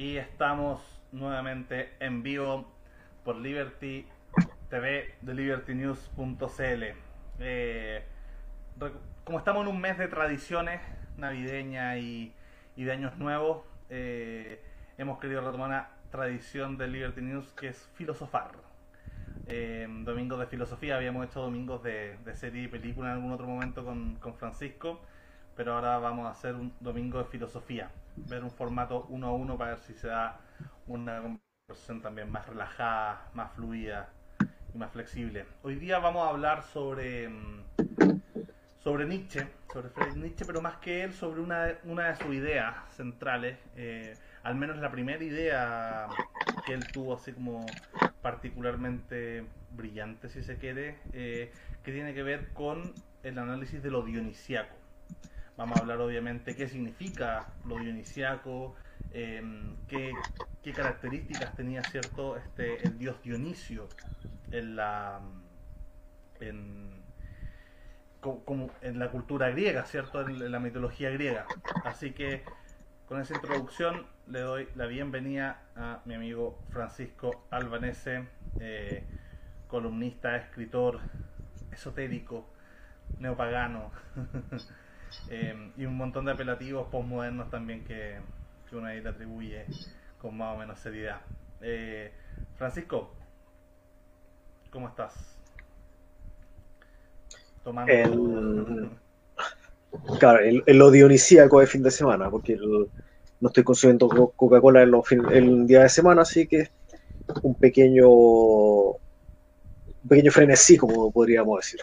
Y estamos nuevamente en vivo por Liberty TV de libertynews.cl. Eh, como estamos en un mes de tradiciones navideñas y, de años nuevos, eh, hemos querido retomar una tradición de Liberty News que es filosofar. Eh, domingos de filosofía, habíamos hecho domingos de, serie y película en algún otro momento con, con Francisco pero ahora vamos a hacer un domingo de filosofía, ver un formato uno a uno para ver si se da una conversación también más relajada, más fluida y más flexible. Hoy día vamos a hablar sobre, mm, sobre Nietzsche, sobre Friedrich Nietzsche, pero más que él, sobre una, una de sus ideas centrales, eh, al menos la primera idea que él tuvo así como particularmente brillante, si se quiere, eh, que tiene que ver con el análisis de lo dionisiaco. Vamos a hablar obviamente qué significa lo dionisiaco, em, qué, características tenía cierto este el dios Dionisio en la en, como, en la cultura griega, ¿cierto? En, la mitología griega. Así que con esa introducción le doy la bienvenida a mi amigo Francisco Albanese, eh, columnista, escritor, esotérico, neopagano. Eh, y un montón de apelativos postmodernos también que, que uno ahí le atribuye con más o menos seriedad. Eh, Francisco, ¿cómo estás? Tomando. El, claro, el, el dionisíaco de fin de semana, porque no estoy consumiendo Coca-Cola el, el día de semana, así que un pequeño, un pequeño frenesí, como podríamos decir.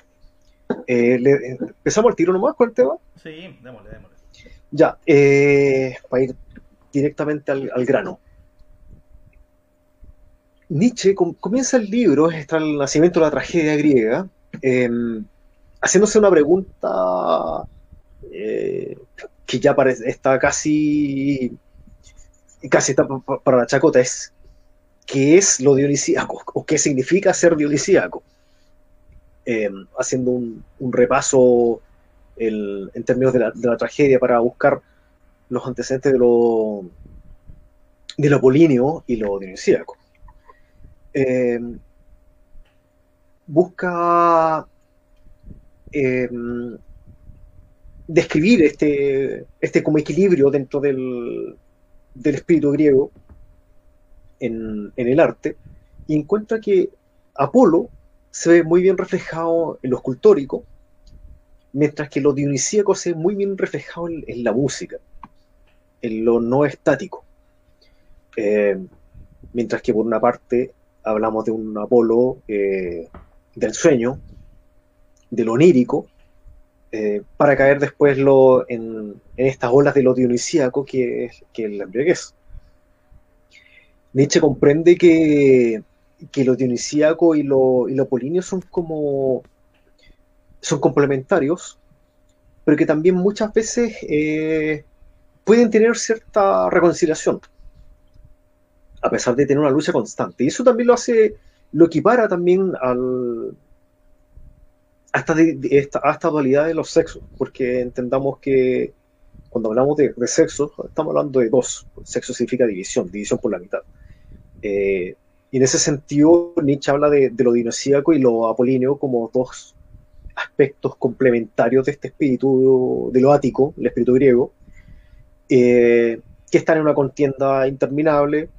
Eh, ¿Empezamos el tiro nomás con el tema? Sí, démosle, démosle. Ya, eh, para ir directamente al, grano. Nietzsche comienza el libro, está el nacimiento de la tragedia griega, em, haciéndose una pregunta eh, que ya parece, está casi, casi está para la chacota, es ¿qué es lo dionisíaco? ¿O qué significa ser dionisíaco? Eh, haciendo un, repaso en términos de la, tragedia para buscar los antecedentes de lo, de lo y lo dionisíaco. Eh, busca eh, describir este, este como equilibrio dentro del, del espíritu griego en, en, el arte y encuentra que Apolo se ve muy bien reflejado en lo escultórico, mientras que lo dionisíaco se ve muy bien reflejado en, la música, en lo no estático. Eh, mientras que por una parte hablamos de un Apolo eh, del sueño, de lo onírico, eh, para caer después en, estas olas de lo dionisíaco que es, que es la embriaguez. Nietzsche comprende que que lo dionisíaco y lo, y lo son como son complementarios, pero que también muchas veces eh, pueden tener cierta reconciliación, a pesar de tener una lucha constante. Y eso también lo hace, lo equipara también al, a, esta, dualidad de los sexos, porque entendamos que cuando hablamos de, sexo, estamos hablando de dos. Sexo significa división, división por la mitad. Eh, y en ese sentido, Nietzsche habla de, lo dinosíaco y lo apolíneo como dos aspectos complementarios de este espíritu, de lo ático, el espíritu griego, eh, que están en una contienda interminable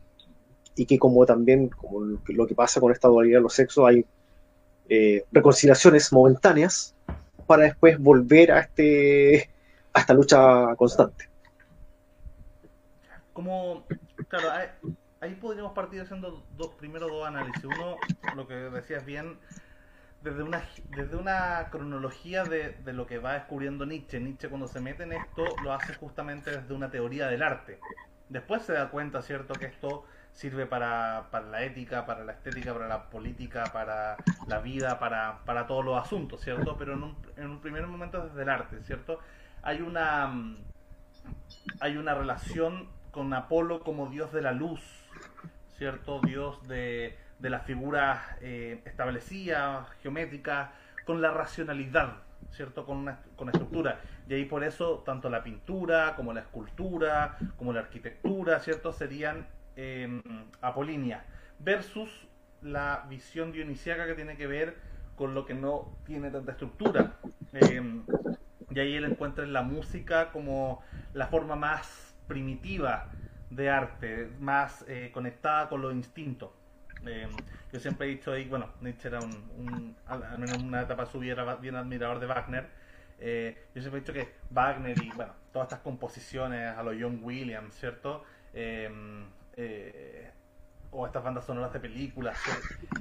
y que como también, como lo que pasa con esta dualidad de los sexos, hay eh, reconciliaciones momentáneas para después volver a, este, a esta lucha constante. Como, claro, ahí podríamos partir haciendo dos, primero dos análisis. Uno, lo que decías bien, desde una, desde una cronología de, de, lo que va descubriendo Nietzsche. Nietzsche cuando se mete en esto lo hace justamente desde una teoría del arte. Después se da cuenta, ¿cierto?, que esto sirve para, para la ética, para la estética, para la política, para la vida, para, para todos los asuntos, ¿cierto? Pero en un, en un primer momento desde el arte, ¿cierto? Hay una, hay una relación con Apolo como dios de la luz, ¿cierto? Dios de, de las figuras eh, establecidas, geométricas, con la racionalidad, ¿cierto? Con una con estructura. Y ahí por eso tanto la pintura como la escultura, como la arquitectura, ¿cierto? Serían eh, apolíneas. Versus la visión dionisiaca que tiene que ver con lo que no tiene tanta estructura. Eh, y ahí él encuentra en la música como la forma más primitiva de arte, más eh, conectada con los instintos. Eh, yo siempre he dicho ahí, bueno, Nietzsche era un, al menos en una etapa suya bien admirador de Wagner. Eh, yo siempre he dicho que Wagner y bueno, todas estas composiciones a los John Williams, ¿cierto? Eh, o estas bandas sonoras de películas,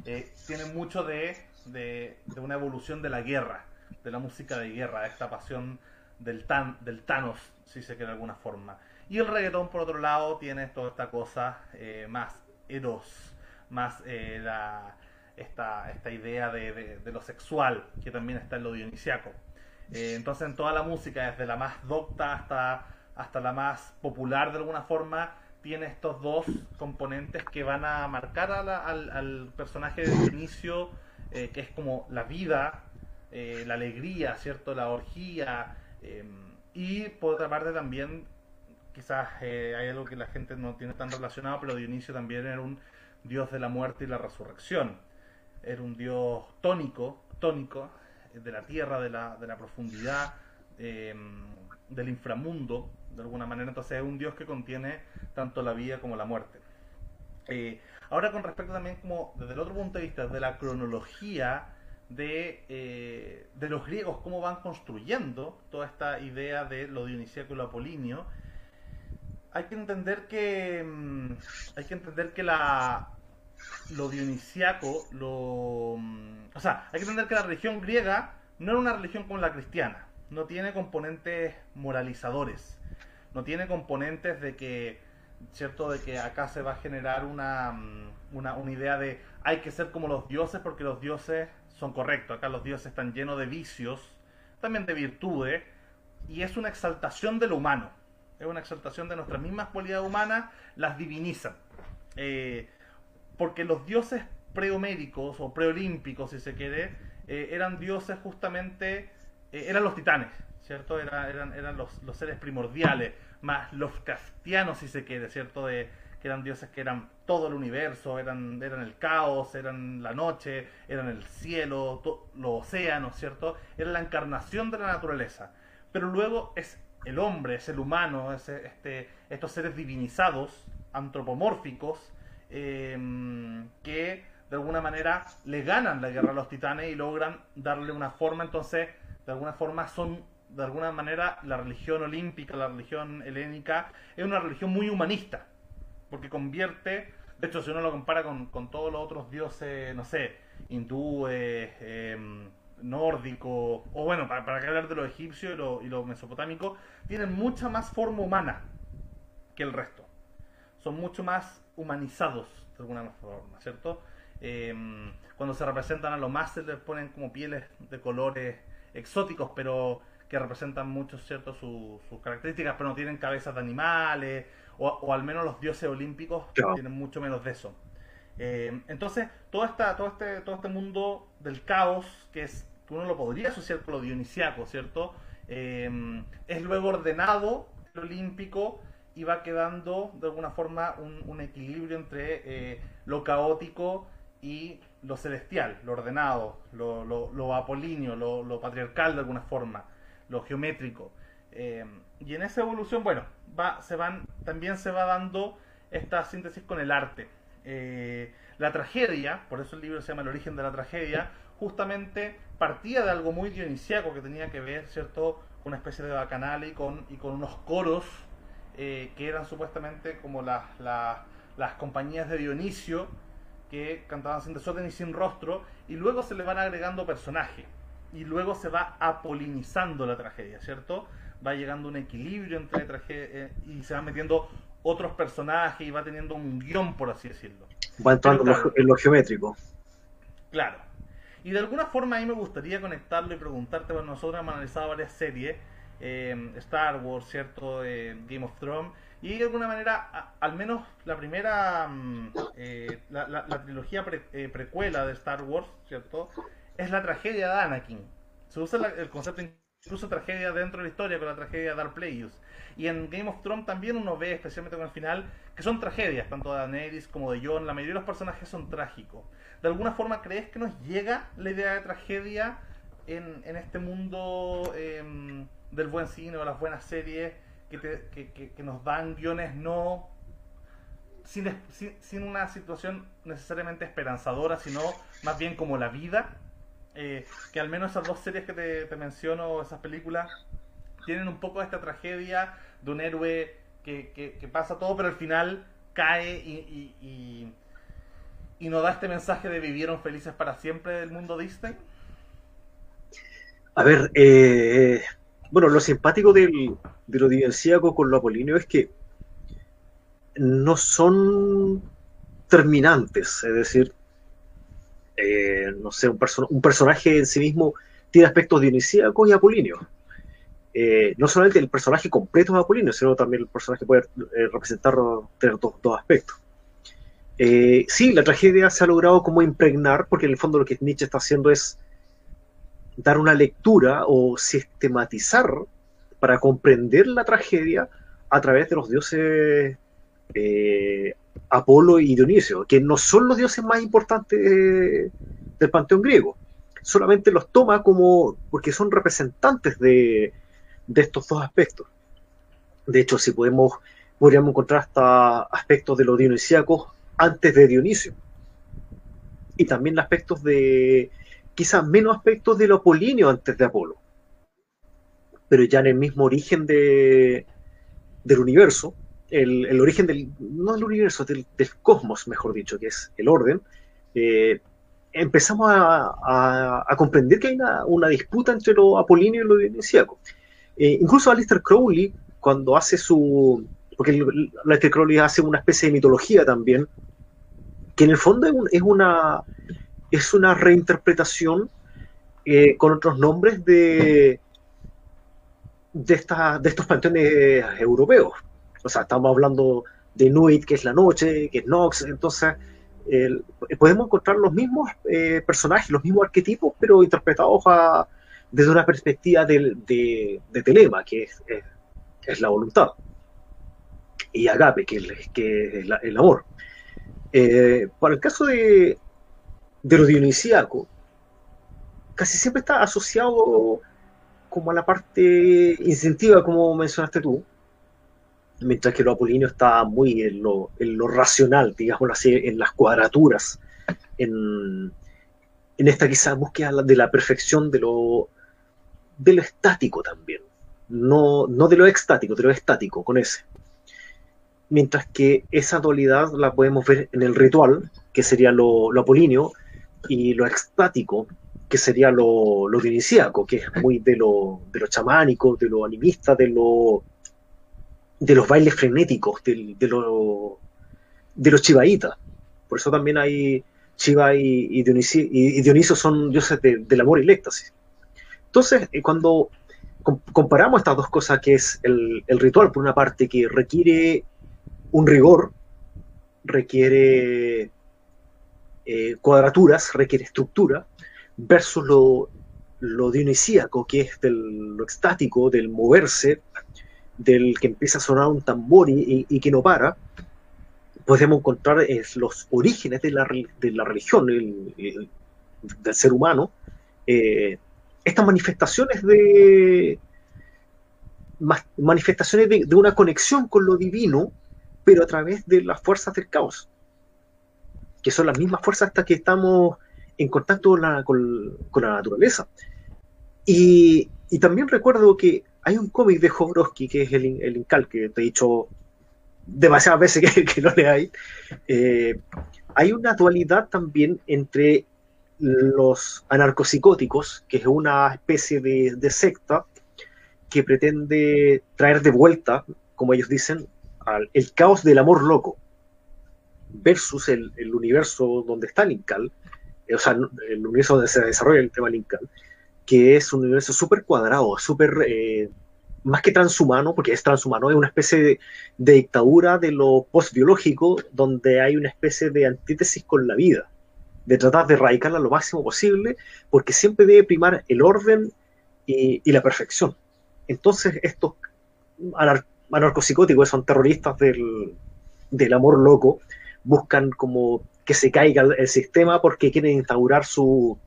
tienen mucho de, de, de, una evolución de la guerra, de la música de guerra, esta pasión del, tan, del Thanos, si se quiere de alguna forma. Y el reggaetón, por otro lado, tiene toda esta cosa eh, más eros, más eh, esta, esta idea de, lo sexual, que también está en lo dionisiaco. Eh, entonces, en toda la música, desde la más docta hasta, hasta la más popular de alguna forma, tiene estos dos componentes que van a marcar al, personaje de Dionisio, eh, que es como la vida, la alegría, ¿cierto? La orgía. y por otra parte también, quizás hay algo que la gente no tiene tan relacionado, pero Dionisio también era un dios de la muerte y la resurrección. Era un dios tónico, tónico, de la tierra, de la, de la profundidad, eh, del inframundo, de alguna manera. Entonces es un dios que contiene tanto la vida como la muerte. Eh, ahora con respecto también como desde el otro punto de vista, de la cronología de, eh, de los griegos, cómo van construyendo toda esta idea de lo dionisíaco y lo apolíneo, hay que entender que mm, hay que entender que la lo dionisiaco, lo mm, o sea, hay que entender que la religión griega no era una religión como la cristiana, no tiene componentes moralizadores, no tiene componentes de que cierto de que acá se va a generar una, mm, una, una idea de hay que ser como los dioses porque los dioses son correctos, acá los dioses están llenos de vicios, también de virtudes, y es una exaltación de lo humano es una exaltación de nuestras mismas cualidades humanas, las divinizan. Eh, porque los dioses prehoméricos o preolímpicos, si se quiere, eh, eran dioses justamente, eh, eran los titanes, ¿cierto? Era, eran eran los, los, seres primordiales, más los castianos, si se quiere, ¿cierto? De, que eran dioses que eran todo el universo, eran, eran el caos, eran la noche, eran el cielo, los océanos, ¿cierto? Era la encarnación de la naturaleza. Pero luego es el hombre, es el humano, es este, estos seres divinizados, antropomórficos, eh, que de alguna manera le ganan la guerra a los titanes y logran darle una forma, entonces de alguna forma son, de alguna manera, la religión olímpica, la religión helénica, es una religión muy humanista, porque convierte, de hecho si uno lo compara con, con todos los otros dioses, no sé, hindúes, eh, nórdico, o bueno, para, para hablar de los egipcios y los lo mesopotámicos, tienen mucha más forma humana que el resto. Son mucho más humanizados, de alguna forma, ¿cierto? Eh, cuando se representan a los más se les ponen como pieles de colores exóticos, pero que representan mucho, ¿cierto? Su, sus características, pero no tienen cabezas de animales, o, o al menos los dioses olímpicos claro. tienen mucho menos de eso. Eh, entonces, todo, esta, todo, este, todo este mundo del caos, que es uno lo podría asociar con lo dionisiaco, ¿cierto? Eh, es luego ordenado, el olímpico, y va quedando de alguna forma un, equilibrio entre eh, lo caótico y lo celestial, lo ordenado, lo, lo, lo apolíneo, lo, lo, patriarcal de alguna forma, lo geométrico. Y en esa evolución, bueno, va, se van, también se va dando esta síntesis con el arte. Eh, la tragedia, por eso el libro se llama El origen de la tragedia, justamente partía de algo muy dionisiaco que tenía que ver, ¿cierto?, con una especie de bacanal y con, y con unos coros eh, que eran supuestamente como las, las, compañías de Dionisio que cantaban sin desorden y sin rostro, y luego se le van agregando personajes, y luego se va apolinizando la tragedia, ¿cierto? Va llegando un equilibrio entre tragedia eh, y se van metiendo otros personajes y va teniendo un guion, por así decirlo. Va entrando en lo, en lo geométrico. Claro. Y de alguna forma a mí me gustaría conectarlo y preguntarte, bueno, nosotros hemos analizado varias series, eh, Star Wars, ¿cierto? Eh, Game of Thrones, y de alguna manera, a, al menos la primera, eh, la, la, la, trilogía pre, eh, precuela de Star Wars, ¿cierto? Es la tragedia de Anakin. Se usa el concepto incluso tragedia dentro de la historia con la tragedia de Dark Plagueis. Y en Game of Thrones también uno ve, especialmente con el final, que son tragedias, tanto de Daenerys como de Jon. La mayoría de los personajes son trágicos. ¿De alguna forma crees que nos llega la idea de tragedia en, en este mundo em, del buen cine o las buenas series que, que, que, nos dan guiones no sin, sin, una situación necesariamente esperanzadora, sino más bien como la vida? Eh, que al menos esas dos series que te, te menciono, esas películas, tienen un poco de esta tragedia de un héroe que, que, pasa todo, pero al final cae y, y, y, nos da este mensaje de vivieron felices para siempre del mundo Disney. A ver, eh, bueno, lo simpático del, de lo divenciaco con lo apolíneo es que no son terminantes, es decir, eh, no sé, un, un, personaje en sí mismo tiene aspectos dionisíacos y apolíneos. Eh, no solamente el personaje completo es apolíneo, sino también el personaje puede eh, representar tener dos, aspectos. sí, la tragedia se ha logrado como impregnar, porque en el fondo lo que Nietzsche está haciendo es dar una lectura o sistematizar para comprender la tragedia a través de los dioses Apolo y Dionisio, que no son los dioses más importantes del panteón griego. Solamente los toma como porque son representantes de, estos dos aspectos. De hecho, si podemos, podríamos encontrar hasta aspectos de los dionisíacos antes de Dionisio. Y también aspectos de, quizás menos aspectos de lo apolíneo antes de Apolo. Pero ya en el mismo origen de, del universo, el, origen del, no del universo, del, cosmos, mejor dicho, que es el orden, eh, empezamos a, comprender que hay una, disputa entre lo apolíneo y lo dionisíaco. Eh, incluso Aleister Crowley, cuando hace su... porque Aleister Crowley hace una especie de mitología también, que en el fondo es, una, es una reinterpretación eh, con otros nombres de, de, de estos panteones europeos. O sea, estamos hablando de Nuit, que es la noche, que es Nox, entonces podemos encontrar los mismos eh, personajes, los mismos arquetipos, pero interpretados desde una perspectiva de, telema, que es, la voluntad, y agape, que es, el amor. Eh, para el caso de, de lo dionisíaco, casi siempre está asociado como a la parte instintiva, como mencionaste tú, mientras que lo apolíneo está muy en lo, racional, digamos así, en las cuadraturas, en, esta quizá búsqueda de la perfección de lo, de lo estático también, no, no de lo extático, de lo estático, con ese. Mientras que esa dualidad la podemos ver en el ritual, que sería lo, lo apolíneo, y lo extático, que sería lo, lo que es muy de lo, de lo chamánico, de lo animista, de lo de los bailes frenéticos, de, de, de los chivaitas. Por eso también hay Chiva y, Dioniso, son dioses del amor y el éxtasis. Entonces, eh, cuando comparamos estas dos cosas, que es el, ritual, por una parte, que requiere un rigor, requiere eh, cuadraturas, requiere estructura, versus lo, lo dionisíaco, que es del, lo extático, del moverse, del que empieza a sonar un tambor y, que no para, podemos encontrar los orígenes de la, de la religión del ser humano, eh, estas manifestaciones de manifestaciones de, una conexión con lo divino, pero a través de las fuerzas del caos, que son las mismas fuerzas hasta que estamos en contacto con la, con, la naturaleza. Y, y, también recuerdo que hay un cómic de Jodorowsky que es el, el Incal, que te he dicho demasiadas veces que, que no leáis. Eh, hay una dualidad también entre los anarcopsicóticos, que es una especie de, secta que pretende traer de vuelta, como ellos dicen, al, el caos del amor loco, versus el, universo donde está el Incal, eh, o sea, el universo donde se desarrolla el tema Incal, que es un universo súper cuadrado, súper, eh, más que transhumano, porque es transhumano, es una especie de, dictadura de lo postbiológico, donde hay una especie de antítesis con la vida. De tratar de erradicarla lo máximo posible, porque siempre debe primar el orden y, la perfección. Entonces, estos anarcopsicóticos, son terroristas del, del amor loco, buscan como que se caiga el sistema porque quieren instaurar su,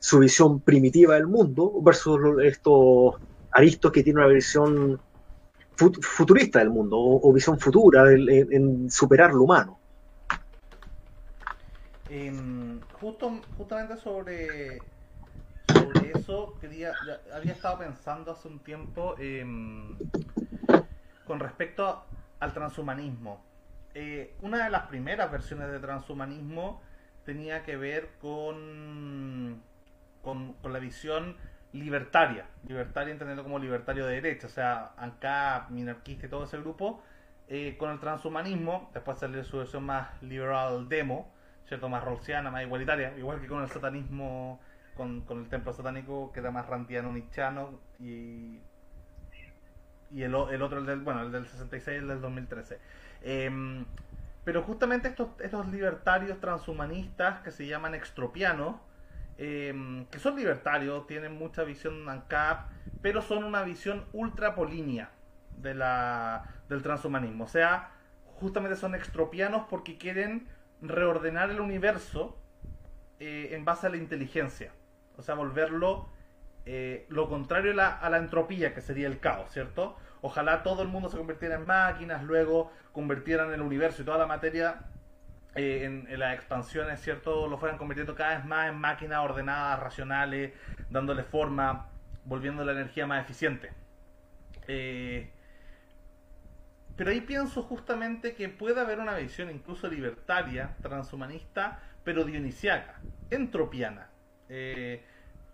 su visión primitiva del mundo versus estos aristos que tienen una visión futurista del mundo o, visión futura en, superar lo humano. Em, justo, justamente sobre, eso, quería, había estado pensando hace un tiempo em, con respecto al transhumanismo. Eh, una de las primeras versiones de transhumanismo tenía que ver con, con, la visión libertaria, libertaria entendiendo como libertario de derecha, o sea, ANCAP, minarquista y todo ese grupo, eh, con el transhumanismo, después salió su versión más liberal demo, ¿cierto? Más rolsiana, más igualitaria, igual que con el satanismo, con, el templo satánico, que era más rantiano, nichano, y, y el, el otro, el del, bueno, el del 66 y el del 2013. Em, pero justamente estos, estos libertarios transhumanistas que se llaman extropianos, em, que son libertarios, tienen mucha visión ANCAP, pero son una visión ultrapolínea de del transhumanismo. O sea, justamente son extropianos porque quieren reordenar el universo eh, en base a la inteligencia. O sea, volverlo eh, lo contrario a la, a la entropía, que sería el caos, ¿cierto? Ojalá todo el mundo se convirtiera en máquinas, luego convirtieran el universo y toda la materia eh, en, las expansiones, ¿cierto? Lo fueran convirtiendo cada vez más en máquinas ordenadas, racionales, dándole forma, volviendo la energía más eficiente. Eh, pero ahí pienso justamente que puede haber una visión incluso libertaria, transhumanista, pero dionisiaca, entropiana. Eh,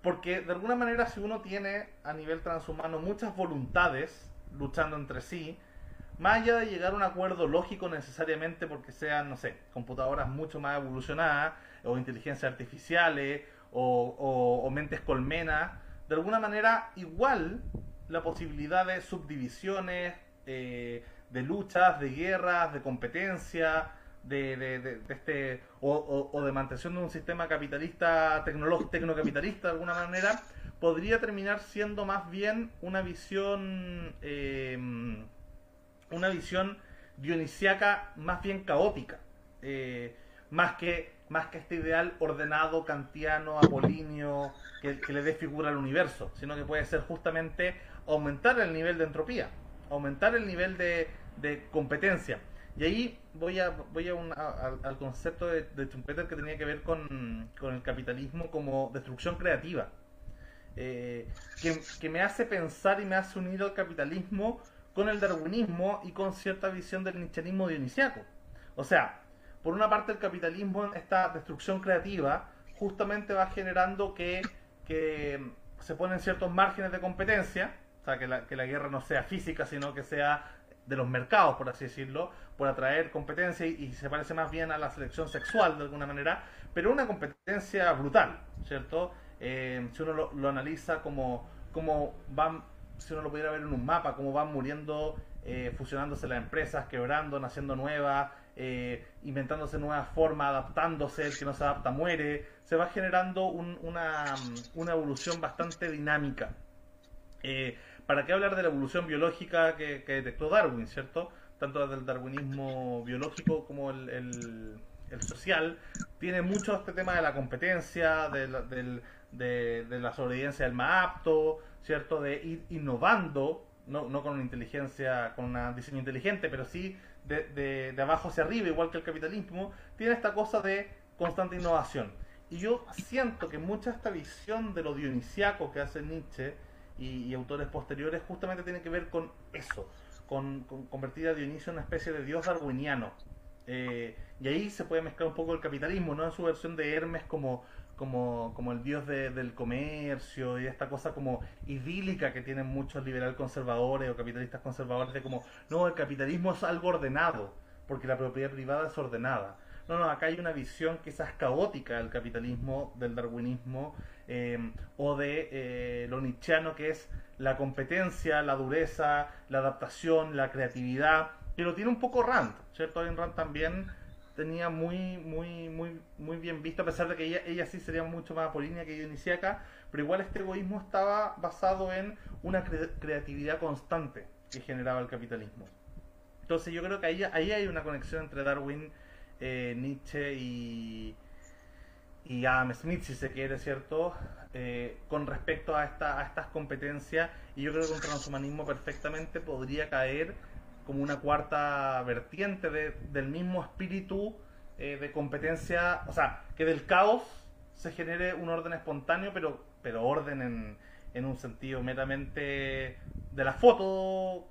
porque de alguna manera si uno tiene a nivel transhumano muchas voluntades, luchando entre sí, más allá de llegar a un acuerdo lógico necesariamente porque sean, no sé, computadoras mucho más evolucionadas, o inteligencias artificiales, o, mentes colmenas, de alguna manera igual la posibilidad de subdivisiones, eh, de luchas, de guerras, de competencia, de, de, este o, de mantención de un sistema capitalista, tecnológico, tecnocapitalista de alguna manera, podría terminar siendo más bien una visión eh, una visión dionisiaca más bien caótica eh, más que más que este ideal ordenado kantiano apolíneo que, le dé figura al universo sino que puede ser justamente aumentar el nivel de entropía aumentar el nivel de, competencia y ahí voy a voy a al concepto de, de Schumpeter que tenía que ver con, con el capitalismo como destrucción creativa eh, que, me hace pensar y me hace unir al capitalismo con el darwinismo y con cierta visión del nichianismo dionisiaco. O sea, por una parte el capitalismo, esta destrucción creativa, justamente va generando que, que se ponen ciertos márgenes de competencia, o sea, que la, que la guerra no sea física, sino que sea de los mercados, por así decirlo, por atraer competencia y, se parece más bien a la selección sexual de alguna manera, pero una competencia brutal, ¿cierto? Eh, si uno lo, analiza como, como van, si uno lo pudiera ver en un mapa, cómo van muriendo, eh, fusionándose las empresas, quebrando, naciendo nuevas, eh, inventándose nuevas formas, adaptándose, el que no se adapta muere, se va generando una, una, evolución bastante dinámica. ¿Para qué hablar de la evolución biológica que, detectó Darwin, cierto? Tanto desde el darwinismo biológico como el, social, tiene mucho este tema de la competencia, del, de, la sobrevivencia del más apto, ¿cierto? De ir innovando, no, no con una inteligencia, con un diseño inteligente, pero sí de, de, abajo hacia arriba, igual que el capitalismo, tiene esta cosa de constante innovación. Y yo siento que mucha esta visión de lo dionisiaco que hace Nietzsche y, autores posteriores justamente tiene que ver con eso, con, convertir a Dionisio en una especie de dios darwiniano. Eh, y ahí se puede mezclar un poco el capitalismo, no en su versión de Hermes como como, como el dios del comercio y esta cosa como idílica que tienen muchos liberal conservadores o capitalistas conservadores de como, no, el capitalismo es algo ordenado, porque la propiedad privada es ordenada. No, no, acá hay una visión quizás caótica del capitalismo, del darwinismo, eh, o de eh, lo nietzscheano que es la competencia, la dureza, la adaptación, la creatividad, que lo tiene un poco Rand, ¿cierto? En Rand también tenía muy, muy, muy, muy bien visto, a pesar de que ella, ella sí sería mucho más apolínea que Dionisiaca, pero igual este egoísmo estaba basado en una creatividad constante que generaba el capitalismo. Entonces yo creo que ahí, ahí hay una conexión entre Darwin, eh, Nietzsche y, y Adam Smith, si se quiere, ¿cierto? Eh, con respecto a, esta, a estas competencias, y yo creo que un transhumanismo perfectamente podría caer como una cuarta vertiente del mismo espíritu eh, de competencia, o sea, que del caos se genere un orden espontáneo, pero, pero orden en, en un sentido meramente de la foto,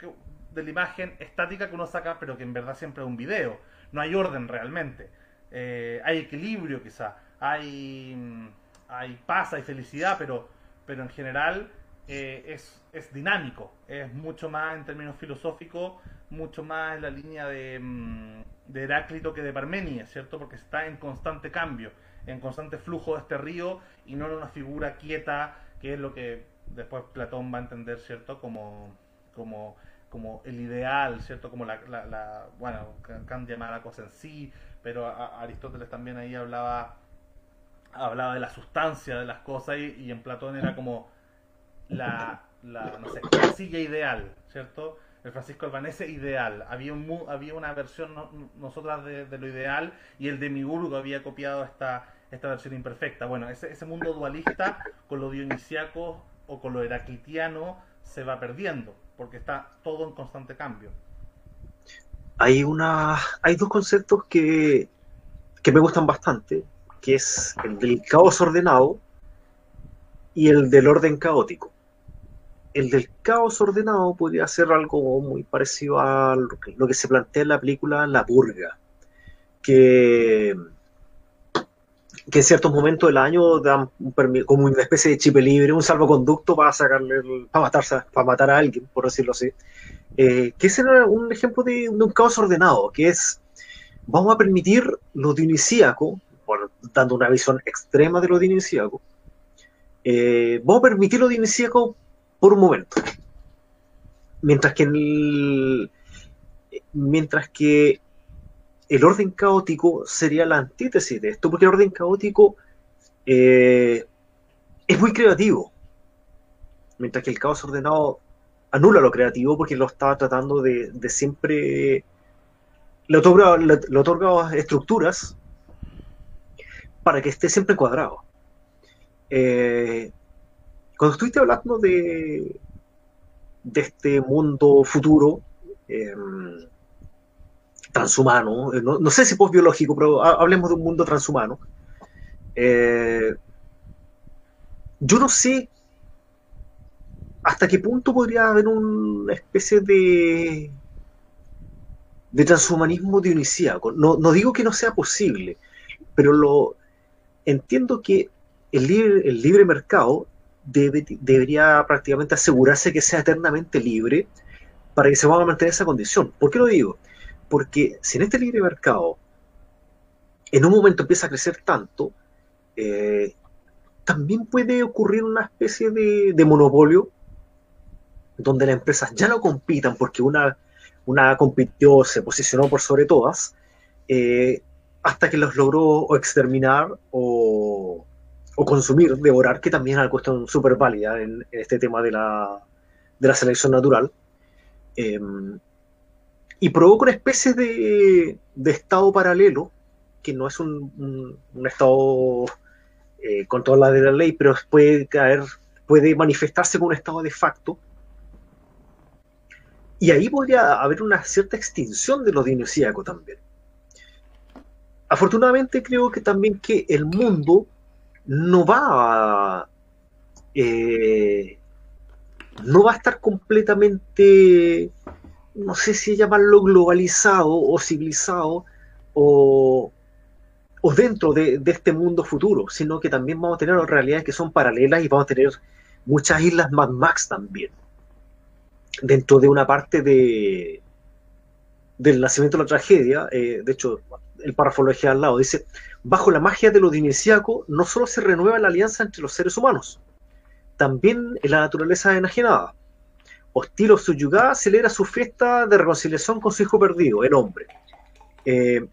de la imagen estática que uno saca, pero que en verdad siempre es un video. No hay orden realmente. Eh, hay equilibrio quizá, hay, hay paz, hay felicidad, pero, pero en general eh, es, es dinámico, es mucho más en términos filosóficos mucho más en la línea de, mm, de Heráclito que de Parmenides, ¿cierto? Porque está en constante cambio, en constante flujo de este río y no en una figura quieta, que es lo que después Platón va a entender, ¿cierto? Como, como, como el ideal, ¿cierto? Como la, bueno, Kant llama la cosa en sí, pero Aristóteles también ahí hablaba hablaba de la sustancia de las cosas y, en Platón era como la, la, no sé, la silla ideal, ¿cierto? el Francisco Albanese ideal. Había, un, había una versión nosotras de, lo ideal y el de había copiado esta, esta versión imperfecta. Bueno, ese, ese mundo dualista con lo dionisiaco o con lo heraclitiano se va perdiendo porque está todo en constante cambio. Hay, una, hay dos conceptos que, que me gustan bastante, que es el del caos ordenado y el del orden caótico el del caos ordenado podría ser algo muy parecido a lo que, se plantea en la película La Purga, que, que en ciertos momentos del año dan como una especie de chip libre, un salvoconducto para sacarle, para matarse, para matar a alguien, por decirlo así. Eh, que ese era un ejemplo de, un caos ordenado, que es vamos a permitir lo dionisíaco, dando una visión extrema de lo dionisíaco, eh, vamos a permitir lo dionisíaco por un momento. Mientras que, el, mientras que el orden caótico sería la antítesis de esto, porque el orden caótico eh, es muy creativo, mientras que el caos ordenado anula lo creativo porque lo estaba tratando de, siempre... Le otorga, le otorga, estructuras para que esté siempre cuadrado. Eh, cuando estuviste hablando de, de este mundo futuro, em, transhumano, eh, no, sé si post-biológico, pero hablemos de un mundo transhumano, eh, yo no sé hasta qué punto podría haber una especie de, de transhumanismo dionisíaco. No, no digo que no sea posible, pero lo entiendo que el libre, el libre mercado debería prácticamente asegurarse que sea eternamente libre para que se pueda mantener esa condición. ¿Por qué lo digo? Porque si en este libre mercado en un momento empieza a crecer tanto, eh, también puede ocurrir una especie de, monopolio donde las empresas ya no compitan porque una, una compitió, se posicionó por sobre todas, eh, hasta que los logró exterminar o, consumir, devorar, que también es una cuestión súper válida en, este tema de la, de la selección natural. Em, y provoca una especie de, estado paralelo, que no es un, estado eh, con de la ley, pero puede caer, puede manifestarse como un estado de facto. Y ahí podría haber una cierta extinción de lo dionisíaco también. Afortunadamente creo que también que el mundo no va a, eh, no va a estar completamente, no sé si llamarlo globalizado o civilizado o, o dentro de, este mundo futuro, sino que también vamos a tener realidades que son paralelas y vamos a tener muchas islas Mad Max también, dentro de una parte de del nacimiento de la tragedia, eh, de hecho, el párrafo lo al lado, dice, bajo la magia de lo dinesiaco, no solo se renueva la alianza entre los seres humanos, también en la naturaleza enajenada. Hostil o subyugada celebra su fiesta de reconciliación con su hijo perdido, el hombre. Eh,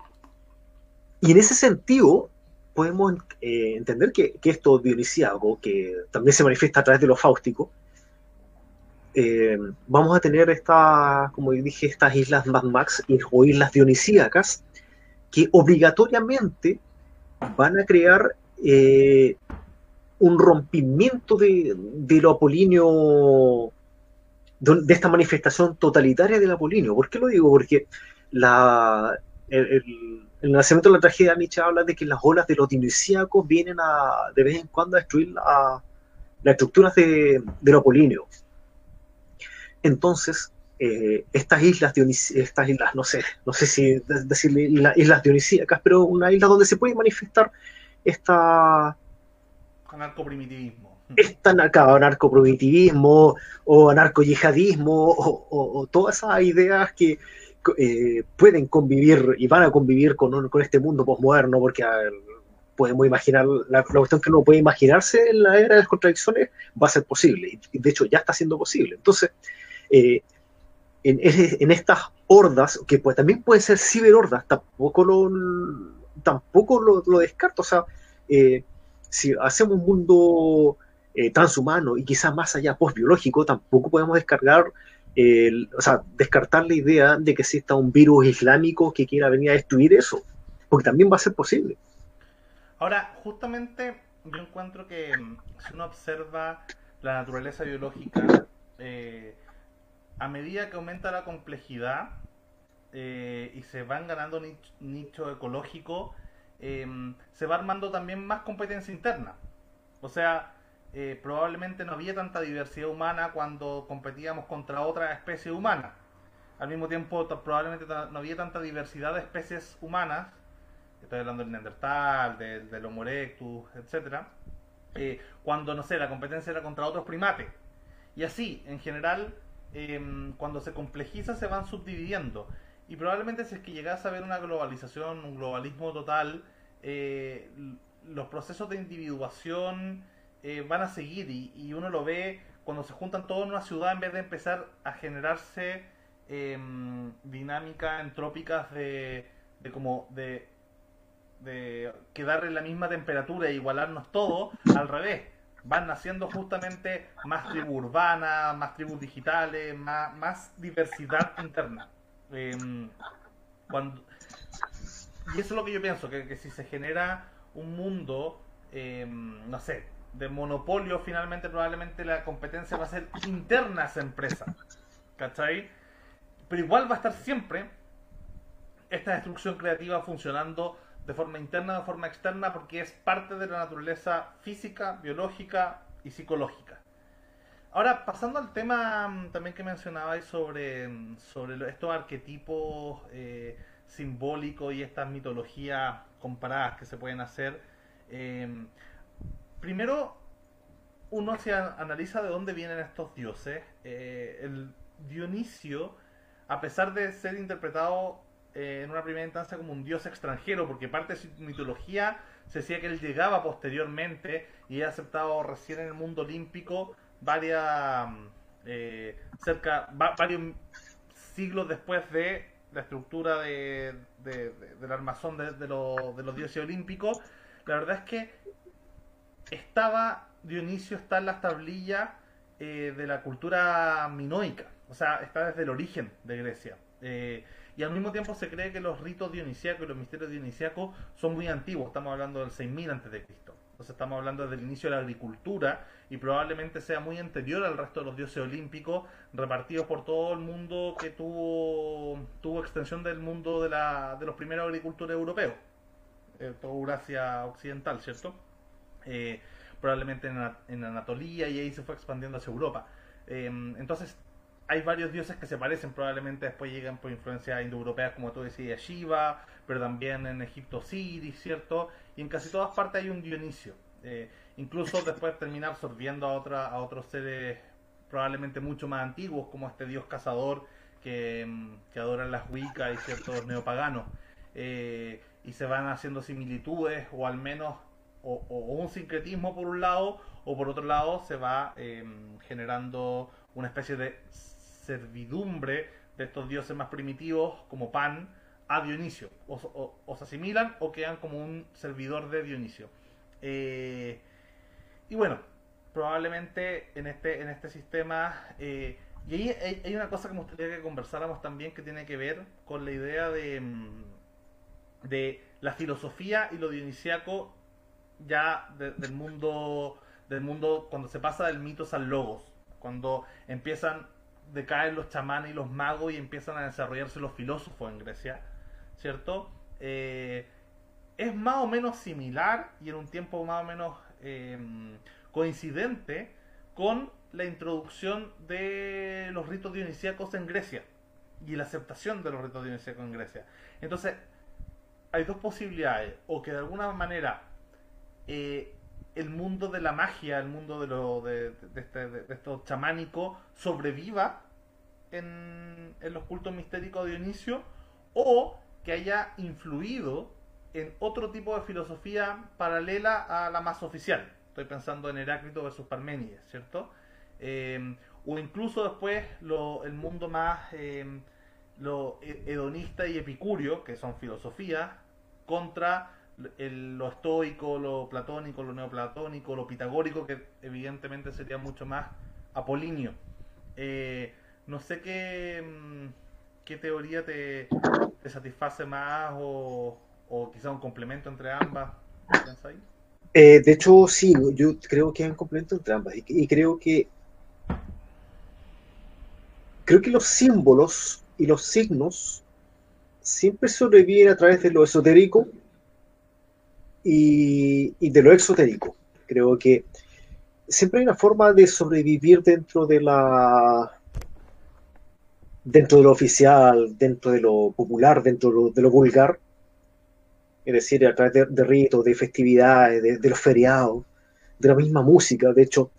y en ese sentido, podemos eh, entender que, que, esto dionisíaco, que también se manifiesta a través de lo fáustico, eh, vamos a tener esta, como dije, estas islas Mad Max o islas dionisíacas que obligatoriamente van a crear un rompimiento de, de, lo apolíneo, de, esta manifestación totalitaria del apolíneo. ¿Por qué lo digo? Porque la, el, el, nacimiento de la tragedia Nietzsche habla de que las olas de lo dionisíaco vienen a, de vez en cuando a destruir la, las estructuras de, de lo apolíneo. Entonces, eh, estas islas estas islas, no sé, no sé si decirle islas dionisíacas, pero una isla donde se puede manifestar esta anarcoprimitivismo. Esta anarcoprimitivismo o anarcoyihadismo o, o, todas esas ideas que eh, pueden convivir y van a convivir con, con este mundo posmoderno, porque podemos imaginar, la, cuestión que uno puede imaginarse en la era de las contradicciones va a ser posible, y de hecho ya está siendo posible. Entonces, eh, en, en, estas hordas, que pues, también pueden ser ciberhordas, tampoco lo, tampoco lo, lo descarto. O sea, eh, si hacemos un mundo eh, transhumano y quizás más allá postbiológico, tampoco podemos descargar, el, o sea, descartar la idea de que exista un virus islámico que quiera venir a destruir eso, porque también va a ser posible. Ahora, justamente yo encuentro que mm, si uno observa la naturaleza biológica, eh, a medida que aumenta la complejidad eh, y se van ganando nicho, nicho ecológico, eh, se va armando también más competencia interna. O sea, eh, probablemente no había tanta diversidad humana cuando competíamos contra otra especie humana. Al mismo tiempo, probablemente no había tanta diversidad de especies humanas, estoy hablando del Neandertal, del, del Homo erectus, etc. Eh, cuando, no sé, la competencia era contra otros primates. Y así, en general, eh, cuando se complejiza se van subdividiendo. Y probablemente si es que llegase a haber una globalización, un globalismo total, eh, los procesos de individuación eh, van a seguir y, y, uno lo ve cuando se juntan todos en una ciudad en vez de empezar a generarse eh, dinámicas entrópicas de, de como de, de quedar en la misma temperatura e igualarnos todos, al revés van naciendo justamente más tribus urbanas, más tribus digitales, más, más diversidad interna. Eh, cuando, y eso es lo que yo pienso, que, que si se genera un mundo, eh, no sé, de monopolio, finalmente probablemente la competencia va a ser interna a esa empresa. ¿Cachai? Pero igual va a estar siempre esta destrucción creativa funcionando de forma interna, de forma externa, porque es parte de la naturaleza física, biológica y psicológica. Ahora, pasando al tema mm, también que mencionabais sobre, mm, sobre estos arquetipos eh, simbólicos y estas mitologías comparadas que se pueden hacer, eh, primero uno se analiza de dónde vienen estos dioses. Eh, el Dionisio, a pesar de ser interpretado eh, en una primera instancia como un dios extranjero, porque parte de su mitología se decía que él llegaba posteriormente y ha aceptado recién en el mundo olímpico varias eh, cerca va, varios siglos después de la estructura de, de, de, del armazón de, de, lo, de los dioses olímpicos la verdad es que estaba Dionisio está en las tablillas eh, de la cultura minoica o sea está desde el origen de Grecia eh, y al mismo tiempo se cree que los ritos dionisíacos y los misterios dionisíacos son muy antiguos, estamos hablando del 6000 antes de Cristo. Entonces estamos hablando del inicio de la agricultura y probablemente sea muy anterior al resto de los dioses olímpicos repartidos por todo el mundo que tuvo tuvo extensión del mundo de, la, de los primeros agricultores europeos, eh, toda Eurasia occidental, ¿cierto? Eh, probablemente en, Anatolia y ahí se fue expandiendo hacia Europa. Eh, entonces hay varios dioses que se parecen, probablemente después llegan por influencia indoeuropea, como tú decías, Shiva, pero también en Egipto Osiris, ¿cierto? Y en casi todas partes hay un Dionisio. Eh, incluso después termina absorbiendo a, otra, a otros seres probablemente mucho más antiguos, como este dios cazador que, que adoran las Wicca y ciertos neopaganos. Eh, y se van haciendo similitudes, o al menos, o, un sincretismo por un lado, o por otro lado se va eh, generando una especie de servidumbre de estos dioses más primitivos como Pan a Dionisio, o, se asimilan o quedan como un servidor de Dionisio. Eh, y bueno, probablemente en este, en este sistema, eh, y ahí hay, una cosa que me gustaría que conversáramos también que tiene que ver con la idea de, mm, de la filosofía y lo dionisiaco ya del mundo del mundo cuando se pasa del mitos al logos, cuando empiezan decaen los chamanes y los magos y empiezan a desarrollarse los filósofos en Grecia, ¿cierto? Eh, es más o menos similar y en un tiempo más o menos eh, coincidente con la introducción de los ritos dionisíacos en Grecia y la aceptación de los ritos dionisíacos en Grecia. Entonces, hay dos posibilidades, o que de alguna manera eh, el mundo de la magia, el mundo de, lo, de, este, de, esto chamánico, sobreviva en, en, los cultos mistéricos de Dionisio, o que haya influido en otro tipo de filosofía paralela a la más oficial. Estoy pensando en Heráclito versus Parménides, ¿cierto? Eh, o incluso después el mundo más eh, lo hedonista y epicurio, que son filosofías, contra lo estoico, lo platónico, lo neoplatónico, lo pitagórico, que evidentemente sería mucho más apolíneo. Eh, no sé qué, mm, qué teoría te, satisface más o, o, quizá un complemento entre ambas. Eh, de hecho, sí, yo creo que hay un complemento entre ambas y, creo que creo que los símbolos y los signos siempre sobreviven a través de lo esotérico y, de lo exotérico. Creo que siempre hay una forma de sobrevivir dentro de la dentro de lo oficial, dentro de lo popular, dentro de lo, vulgar, es decir, a través de, ritos, de festividades, de, los feriados, de la misma música. De hecho,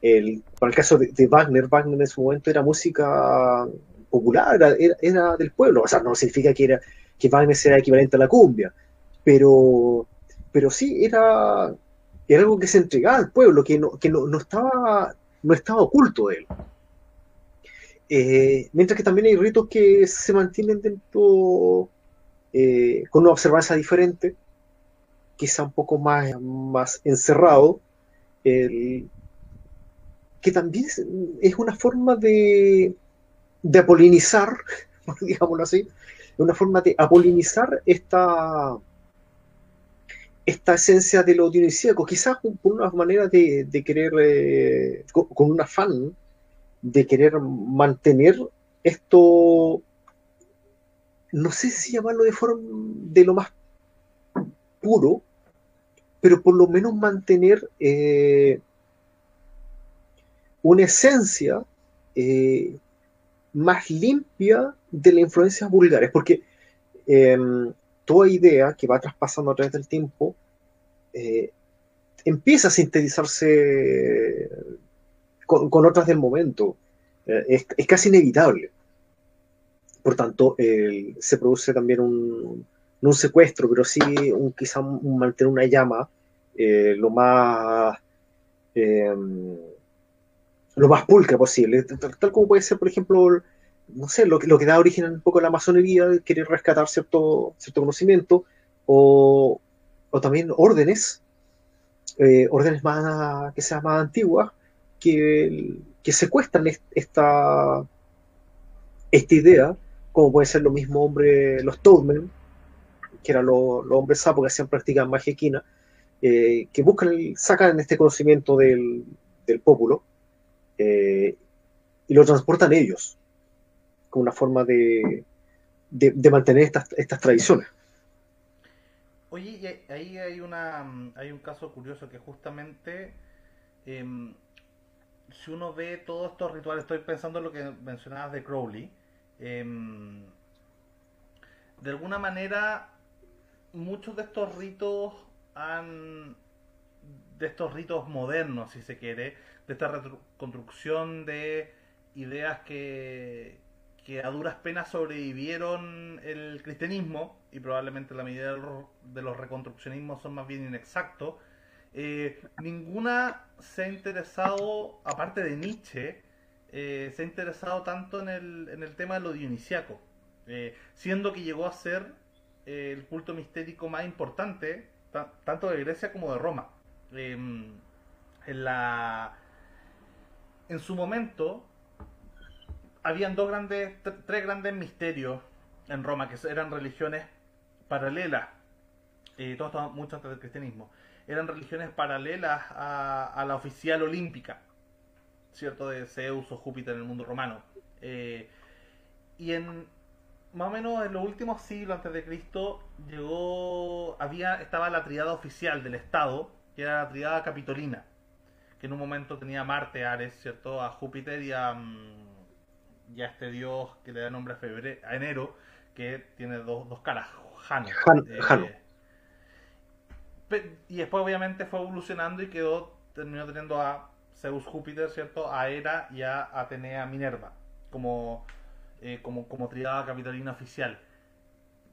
el, para el caso de, Wagner, Wagner en su momento era música popular, era, era, del pueblo. O sea, no significa que, era, que Wagner sea equivalente a la cumbia, pero pero sí era, era algo que se entregaba al pueblo, que no, que no, estaba, no estaba oculto de él. Eh, mientras que también hay ritos que se mantienen dentro eh, con una observancia diferente, quizá un poco más, más encerrado, que también es, una forma de, de apolinizar, digámoslo así, una forma de apolinizar esta, esta esencia de lo dionisíaco, quizás por una manera de, querer, eh, con, un afán de querer mantener esto, no sé si llamarlo de forma de lo más puro, pero por lo menos mantener eh, una esencia eh, más limpia de las influencias vulgares, porque em, toda idea que va traspasando a través del tiempo eh, empieza a sintetizarse con, otras del momento. Eh, es, casi inevitable. Por tanto, se produce también un, no un secuestro, pero sí un, quizá mantener una llama eh, lo más lo más pulcra posible, tal, como puede ser, por ejemplo, no sé, lo, lo que da origen un poco a la masonería, querer rescatar cierto, cierto conocimiento, o, también órdenes, eh, órdenes más, que sean más antiguas, que, que secuestran esta, esta idea, como puede ser lo mismo hombre, los Toadmen, que eran los, hombres sapos que hacían práctica magia equina, eh, que buscan, sacan este conocimiento del, del pueblo eh, y lo transportan ellos una forma de, de, mantener estas, estas tradiciones. Oye, ahí hay, una, hay un caso curioso que justamente, em, si uno ve todos estos rituales, estoy pensando en lo que mencionabas de Crowley, em, de alguna manera muchos de estos ritos han de estos ritos modernos, si se quiere, de esta reconstrucción de ideas que, que a duras penas sobrevivieron el cristianismo, y probablemente la medida de los reconstruccionismos son más bien inexactos, eh, ninguna se ha interesado, aparte de Nietzsche, eh, se ha interesado tanto en el, en el tema de lo dionisiaco. eh, siendo que llegó a ser el culto mistérico más importante, tanto de Grecia como de Roma. Em, en, la, en su momento, habían dos grandes, tres grandes misterios en Roma, que eran religiones paralelas, eh, todo esto mucho antes del cristianismo, eran religiones paralelas a, la oficial olímpica, ¿cierto? De Zeus o Júpiter en el mundo romano. Eh, y en más o menos en los últimos siglos antes de Cristo llegó, había, estaba la triada oficial del Estado, que era la triada capitolina, que en un momento tenía Marte, Ares, ¿cierto? A Júpiter y a, mm, este dios que le da nombre a, febrero, a enero, que tiene dos, dos caras, Jano. Eh, y después obviamente fue evolucionando y quedó, terminó teniendo a Zeus Júpiter, ¿cierto? A Hera y a Atenea Minerva, como, eh, como, como triada capitalina oficial.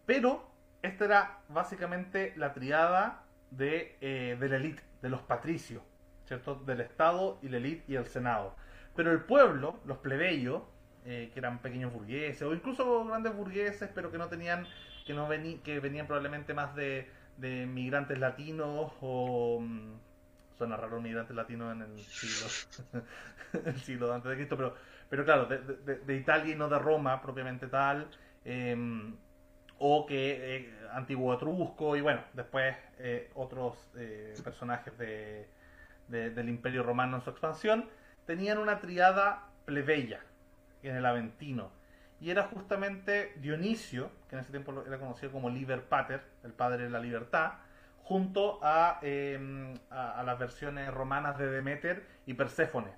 Pero esta era básicamente la triada de, eh, de la élite, de los patricios, ¿cierto? Del Estado y la élite y el Senado. Pero el pueblo, los plebeyos, eh, que eran pequeños burgueses, o incluso grandes burgueses, pero que no tenían, que no vení, que venían probablemente más de, de migrantes latinos o mm, suena raro migrantes latinos en el siglo el siglo antes de Cristo pero pero claro de, Italia y no de Roma propiamente tal em, o que eh, antiguo etrusco y bueno después eh, otros eh, personajes de, del Imperio Romano en su expansión tenían una triada plebeya en el Aventino y era justamente Dionisio, que en ese tiempo era conocido como Liber Pater, el padre de la libertad, junto a, em, a, las versiones romanas de Demeter y Perséfone,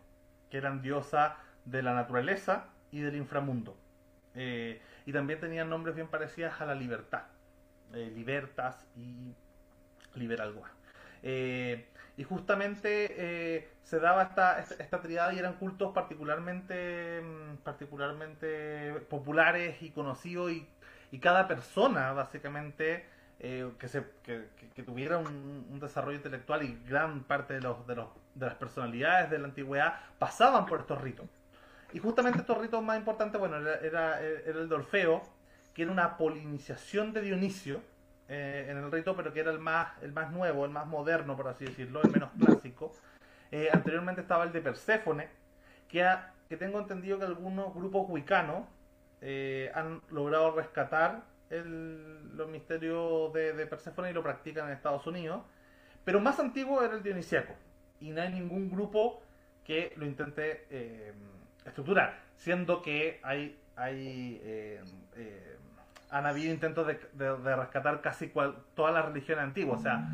que eran diosas de la naturaleza y del inframundo. Eh, y también tenían nombres bien parecidos a la libertad, eh, Libertas y Liberalgua. Eh, y justamente eh, se daba esta, esta, triada y eran cultos particularmente, mm, particularmente populares y conocidos y, y cada persona básicamente eh, que, se, que, tuviera un, desarrollo intelectual y gran parte de, los, de, los, de las personalidades de la antigüedad pasaban por estos ritos. Y justamente estos ritos más importantes, bueno, era, era, el de Orfeo, que era una polinización de Dionisio, eh, en el rito, pero que era el más, el más nuevo, el más moderno, por así decirlo, el menos clásico. Eh, anteriormente estaba el de Perséfone, que, que tengo entendido que algunos grupos wicanos eh, han logrado rescatar el, los misterios de, de Perséfone y lo practican en Estados Unidos. Pero más antiguo era el dionisiaco. Y no hay ningún grupo que lo intente estructurar. Siendo que hay, hay han habido intentos de, rescatar casi cual, todas las religiones antiguas, o sea,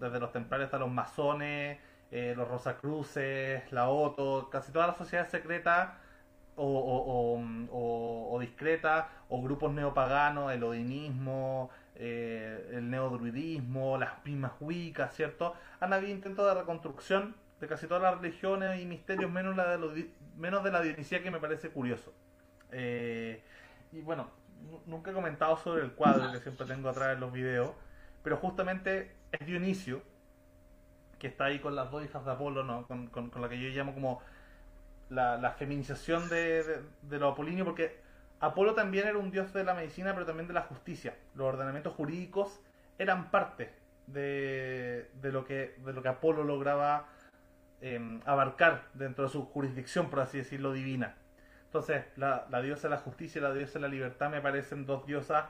desde los templarios hasta los masones, eh, los rosacruces, la Oto, casi todas las sociedades secretas o, o, discretas, o grupos neopaganos, el odinismo, eh, el neodruidismo, las mismas wicas, ¿cierto? Han habido intentos de reconstrucción de casi todas las religiones y misterios, menos, la de, menos de la Dionisía, que me parece curioso. Eh, y bueno, nunca he comentado sobre el cuadro que siempre tengo atrás en los videos, pero justamente es Dionisio, que está ahí con las dos hijas de Apolo, ¿no? con, con, la que yo llamo como la, feminización de, de, los apolíneos, porque Apolo también era un dios de la medicina, pero también de la justicia. Los ordenamientos jurídicos eran parte de, de lo, que, de lo que Apolo lograba em, abarcar dentro de su jurisdicción, por así decirlo, divina. Entonces, la, diosa de la justicia y la diosa de la libertad me parecen dos diosas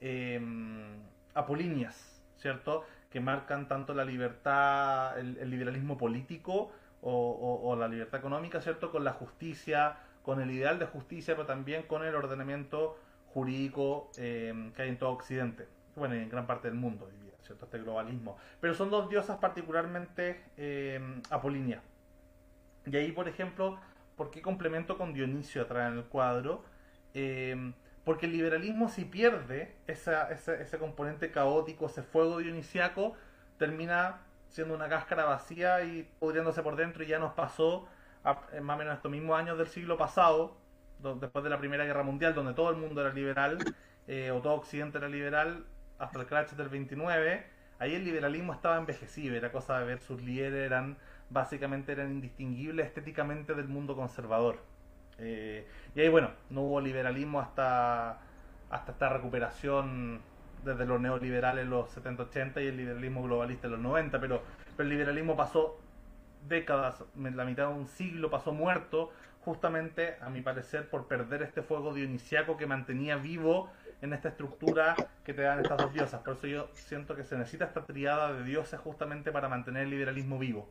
eh, apolíneas, ¿cierto? Que marcan tanto la libertad, el, liberalismo político o, la libertad económica, ¿cierto? Con la justicia, con el ideal de justicia, pero también con el ordenamiento jurídico em, que hay en todo Occidente, bueno, en gran parte del mundo, ¿cierto? Este globalismo. Pero son dos diosas particularmente eh, apolíneas. Y ahí, por ejemplo, ¿Por qué complemento con Dionisio atrás en el cuadro? Eh, porque el liberalismo si pierde ese, componente caótico, ese fuego dionisiaco, termina siendo una cáscara vacía y pudriéndose por dentro y ya nos pasó en más o menos estos mismos años del siglo pasado, después de la Primera Guerra Mundial, donde todo el mundo era liberal, eh, o todo Occidente era liberal, hasta el crash del 29, ahí el liberalismo estaba envejecido, era cosa de ver sus líderes, eran básicamente eran indistinguibles estéticamente del mundo conservador. Eh, y ahí, bueno, no hubo liberalismo hasta, hasta esta recuperación desde los neoliberales en los 70-80 y el liberalismo globalista en los 90, pero, pero el liberalismo pasó décadas, la mitad de un siglo pasó muerto, justamente, a mi parecer, por perder este fuego dionisiaco que mantenía vivo en esta estructura que te dan estas dos diosas. Por eso yo siento que se necesita esta triada de dioses justamente para mantener el liberalismo vivo.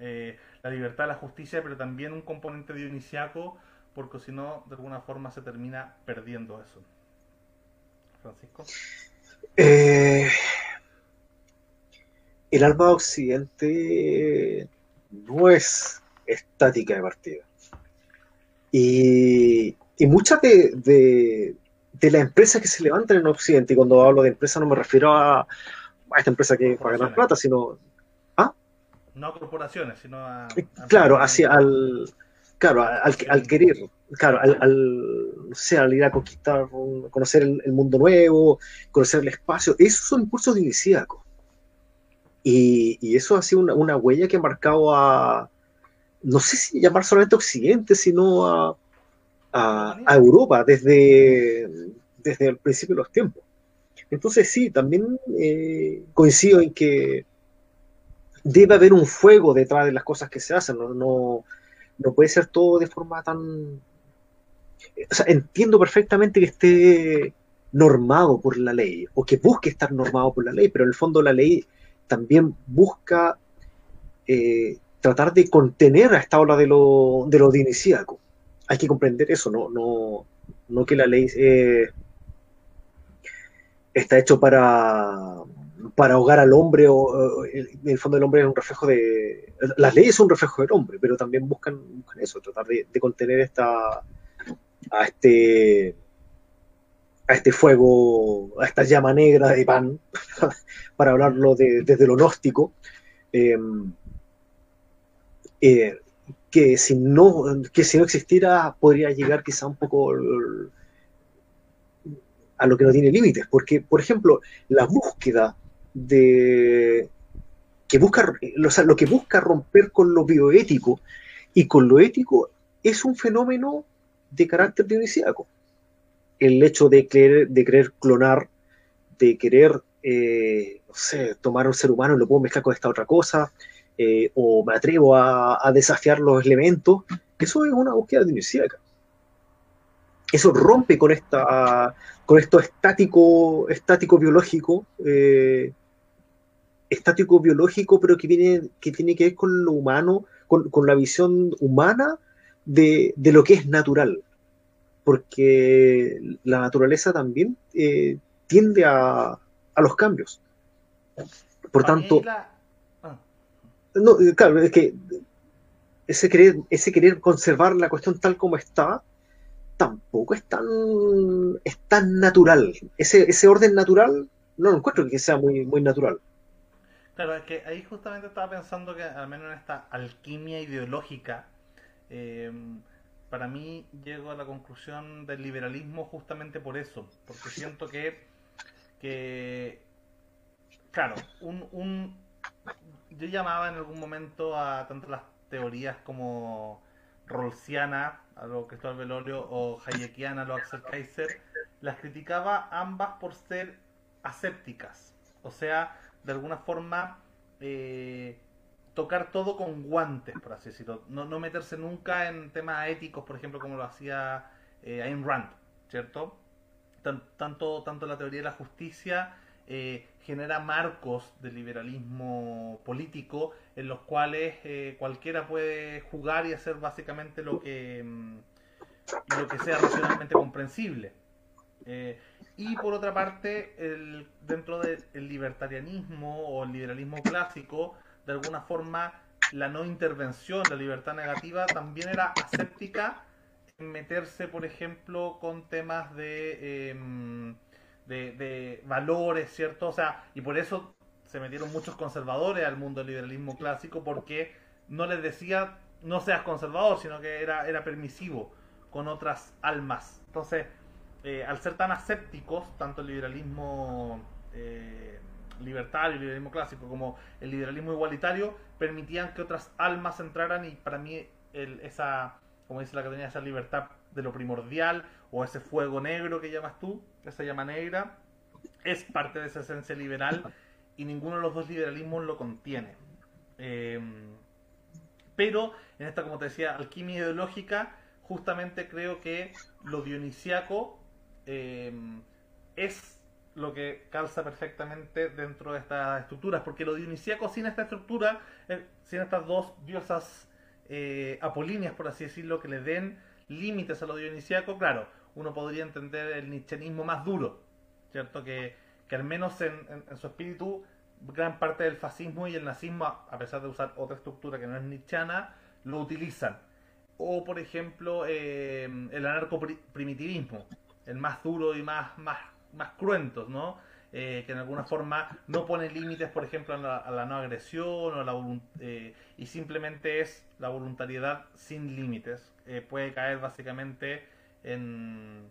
Eh, la libertad, la justicia, pero también un componente dionisiaco, porque si no, de alguna forma se termina perdiendo eso. Francisco. Eh, el alma occidente no es estática de partida. Y, muchas de, de, las empresas que se levantan en Occidente, y cuando hablo de empresa no me refiero a, esta empresa que paga ganar plata, sino... No a corporaciones, sino a... claro, hacia al... Claro, al, querer, claro, al, al, ir a conquistar, conocer el, mundo nuevo, conocer el espacio, esos son impulsos iniciáticos. Y, y, eso ha sido una, una, huella que ha marcado a, no sé si llamar solamente Occidente, sino a, a, Europa desde, desde el principio de los tiempos. Entonces sí, también eh, coincido en que debe haber un fuego detrás de las cosas que se hacen, no, no, puede ser todo de forma tan... O sea, entiendo perfectamente que esté normado por la ley, o que busque estar normado por la ley, pero en el fondo la ley también busca eh, tratar de contener a esta ola de lo, de lo Hay que comprender eso, no, no, no que la ley eh, está hecho para, para ahogar al hombre o, el fondo el hombre es un reflejo de... Las leyes son un reflejo del hombre, pero también buscan, eso, tratar de, contener esta a este a este fuego, a esta llama negra de pan, para hablarlo desde lo gnóstico, eh, eh, que, si no, que si no existiera podría llegar quizá un poco a lo que no tiene límites, porque, por ejemplo, la búsqueda de que busca, lo que busca romper con lo bioético y con lo ético es un fenómeno de carácter dionisíaco. El hecho de querer, de querer clonar, de querer, eh, no sé, tomar un ser humano y lo puedo mezclar con esta otra cosa, eh, o me atrevo a, desafiar los elementos, eso es una búsqueda dionisíaca. Eso rompe con esta con esto estático, estático biológico, eh, estático biológico, pero que viene, que tiene que ver con lo humano, con, la visión humana de, lo que es natural. Porque la naturaleza también eh, tiende a, a, los cambios. Por tanto, no, eh, claro, es que ese querer, ese querer conservar la cuestión tal como está, tampoco es tan, es tan natural. Ese, ese orden natural no lo encuentro que sea muy, muy natural. Claro, es que ahí justamente estaba pensando que al menos en esta alquimia ideológica, eh, para mí llego a la conclusión del liberalismo justamente por eso, porque siento que, que claro, un, un, yo llamaba en algún momento a tanto las teorías como Rolsiana, a lo Cristóbal Velorio, o Hayekiana, a lo Axel Kaiser, las criticaba ambas por ser asépticas. O sea, de alguna forma, eh, tocar todo con guantes, por así decirlo. No, no, meterse nunca en temas éticos, por ejemplo, como lo hacía eh, Ayn Rand, ¿cierto? Tanto, tanto la teoría de la justicia eh, genera marcos de liberalismo político en los cuales eh, cualquiera puede jugar y hacer básicamente lo que, mm, lo que sea racionalmente comprensible. Eh, y por otra parte, el, dentro del libertarianismo o el liberalismo clásico, de alguna forma, la no intervención, la libertad negativa, también era aséptica en meterse, por ejemplo, con temas de em, de, valores, ¿cierto? O sea, y por eso se metieron muchos conservadores al mundo del liberalismo clásico porque no les decía no seas conservador, sino que era, era permisivo con otras almas. Entonces, eh, al ser tan asépticos, tanto el liberalismo eh, libertario, el liberalismo clásico, como el liberalismo igualitario, permitían que otras almas entraran y para mí esa, como dice la academia, esa libertad de lo primordial, o ese fuego negro que llamas tú, esa llama negra, es parte de esa esencia liberal y ninguno de los dos liberalismos lo contiene. Eh, pero en esta, como te decía, alquimia ideológica, justamente creo que lo dionisiaco eh, es lo que calza perfectamente dentro de estas estructuras, porque lo dionisiaco sin esta estructura, eh, sin estas dos diosas eh, apolíneas, por así decirlo, que le den límites a lo dionisiaco, claro, uno podría entender el nichianismo más duro, ¿cierto? Que, al menos en, su espíritu, gran parte del fascismo y el nazismo, a pesar de usar otra estructura que no es nichana, lo utilizan. O, por ejemplo, eh, el anarcoprimitivismo, el más duro y más, más más cruentos, ¿no? Eh, que en alguna forma no pone límites, por ejemplo, a la, no agresión o la eh, y simplemente es la voluntariedad sin límites. Eh, puede caer básicamente en,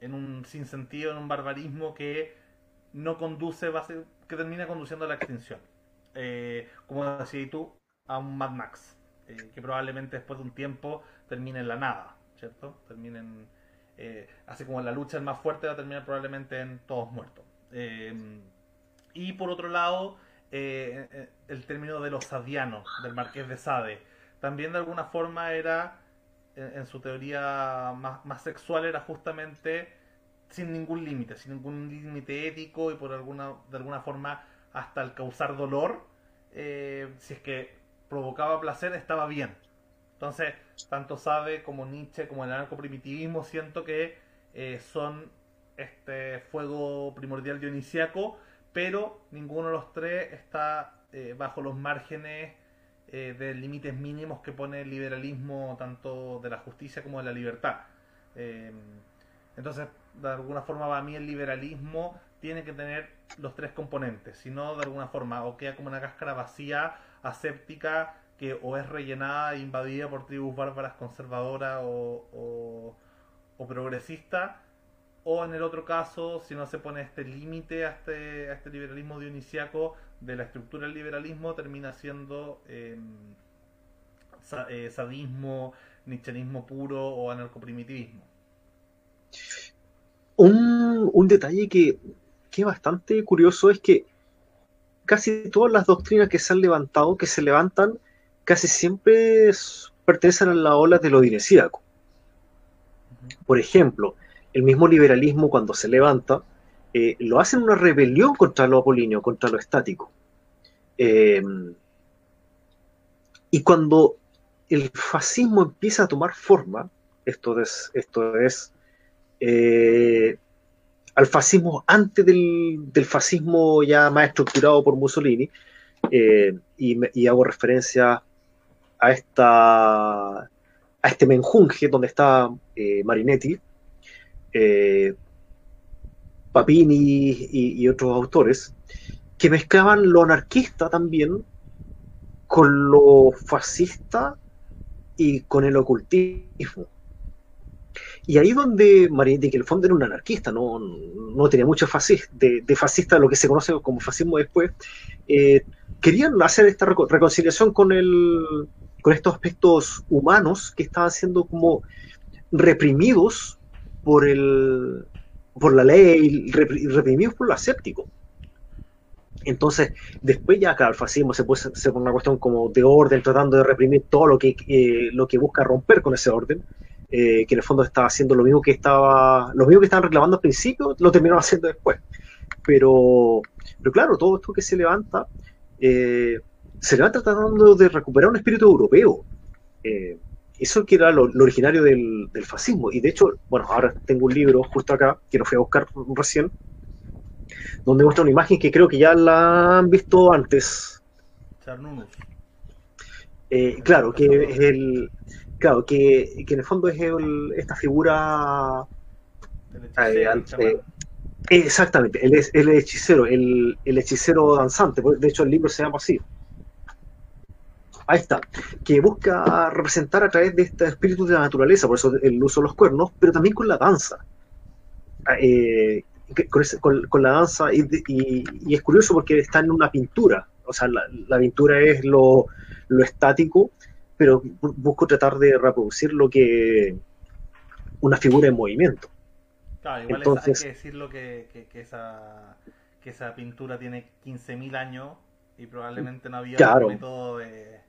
en un sinsentido, en un barbarismo que no conduce, que termina conduciendo a la extinción. como decías tú, a un Mad Max, que probablemente después de un tiempo termine en la nada, ¿cierto? Termine en eh, así como la lucha es más fuerte va a terminar probablemente en todos muertos. Eh, y por otro lado, eh, el término de los sadianos, del marqués de Sade, también de alguna forma era, en, su teoría más, sexual, era justamente sin ningún límite, sin ningún límite ético y por alguna, de alguna forma hasta el causar dolor, si es que provocaba placer, estaba bien. Entonces, tanto Sabe como Nietzsche como el anarcoprimitivismo siento que eh, son este fuego primordial dionisiaco, pero ninguno de los tres está eh, bajo los márgenes eh, de límites mínimos que pone el liberalismo tanto de la justicia como de la libertad. entonces, de alguna forma, para mí el liberalismo tiene que tener los tres componentes, si no, de alguna forma, o queda como una cáscara vacía, aséptica, que o es rellenada e invadida por tribus bárbaras conservadoras o, o, progresistas, o en el otro caso, si no se pone este límite a este, a este liberalismo dionisiaco de la estructura del liberalismo, termina siendo em, eh, sadismo, nichianismo puro o anarcoprimitivismo. Un, un detalle que, que es bastante curioso es que casi todas las doctrinas que se han levantado, que se levantan casi siempre pertenecen a la ola de lo dinesiaco. Por ejemplo, el mismo liberalismo cuando se levanta, eh, lo hace en una rebelión contra lo apolíneo, contra lo estático. Eh, y cuando el fascismo empieza a tomar forma, esto es, esto es eh, al fascismo antes del, fascismo ya más estructurado por Mussolini, y, y, hago referencia a, esta, a este menjunje donde está eh, Marinetti, eh, Papini y, otros autores, que mezclaban lo anarquista también con lo fascista y con el ocultismo. Y ahí donde Marinetti, que en el fondo era un anarquista, no, no tenía mucho fascista, de, fascista, lo que se conoce como fascismo después, eh, querían hacer esta reconciliación con el, con estos aspectos humanos que estaban siendo como reprimidos por el por la ley, reprimidos por lo aséptico. Entonces, después ya, claro, el fascismo se puede ser una cuestión como de orden, tratando de reprimir todo lo que, eh, lo que busca romper con ese orden, eh, que en el fondo estaba haciendo lo mismo que estaba, lo mismo que estaban reclamando al principio, lo terminaron haciendo después. Pero, pero claro, todo esto que se levanta eh, se le va tratando de recuperar un espíritu europeo. Eh, eso que era lo, originario del, fascismo. Y de hecho, bueno, ahora tengo un libro justo acá, que lo fui a buscar recién, donde muestra una imagen que creo que ya la han visto antes. Eh, claro, que es el. Claro, que, en el fondo es esta figura. Eh, exactamente, el, el hechicero, el, el hechicero danzante. De hecho, el libro se llama así ahí está, que busca representar a través de este espíritu de la naturaleza, por eso el uso de los cuernos, pero también con la danza. Ah, eh, con, la danza, y, es curioso porque está en una pintura, o sea, la, pintura es lo, estático, pero busco tratar de reproducir lo que una figura en movimiento. Claro, igual Entonces, hay que decirlo que, que, esa, que esa pintura tiene 15.000 años y probablemente no había claro, un método de...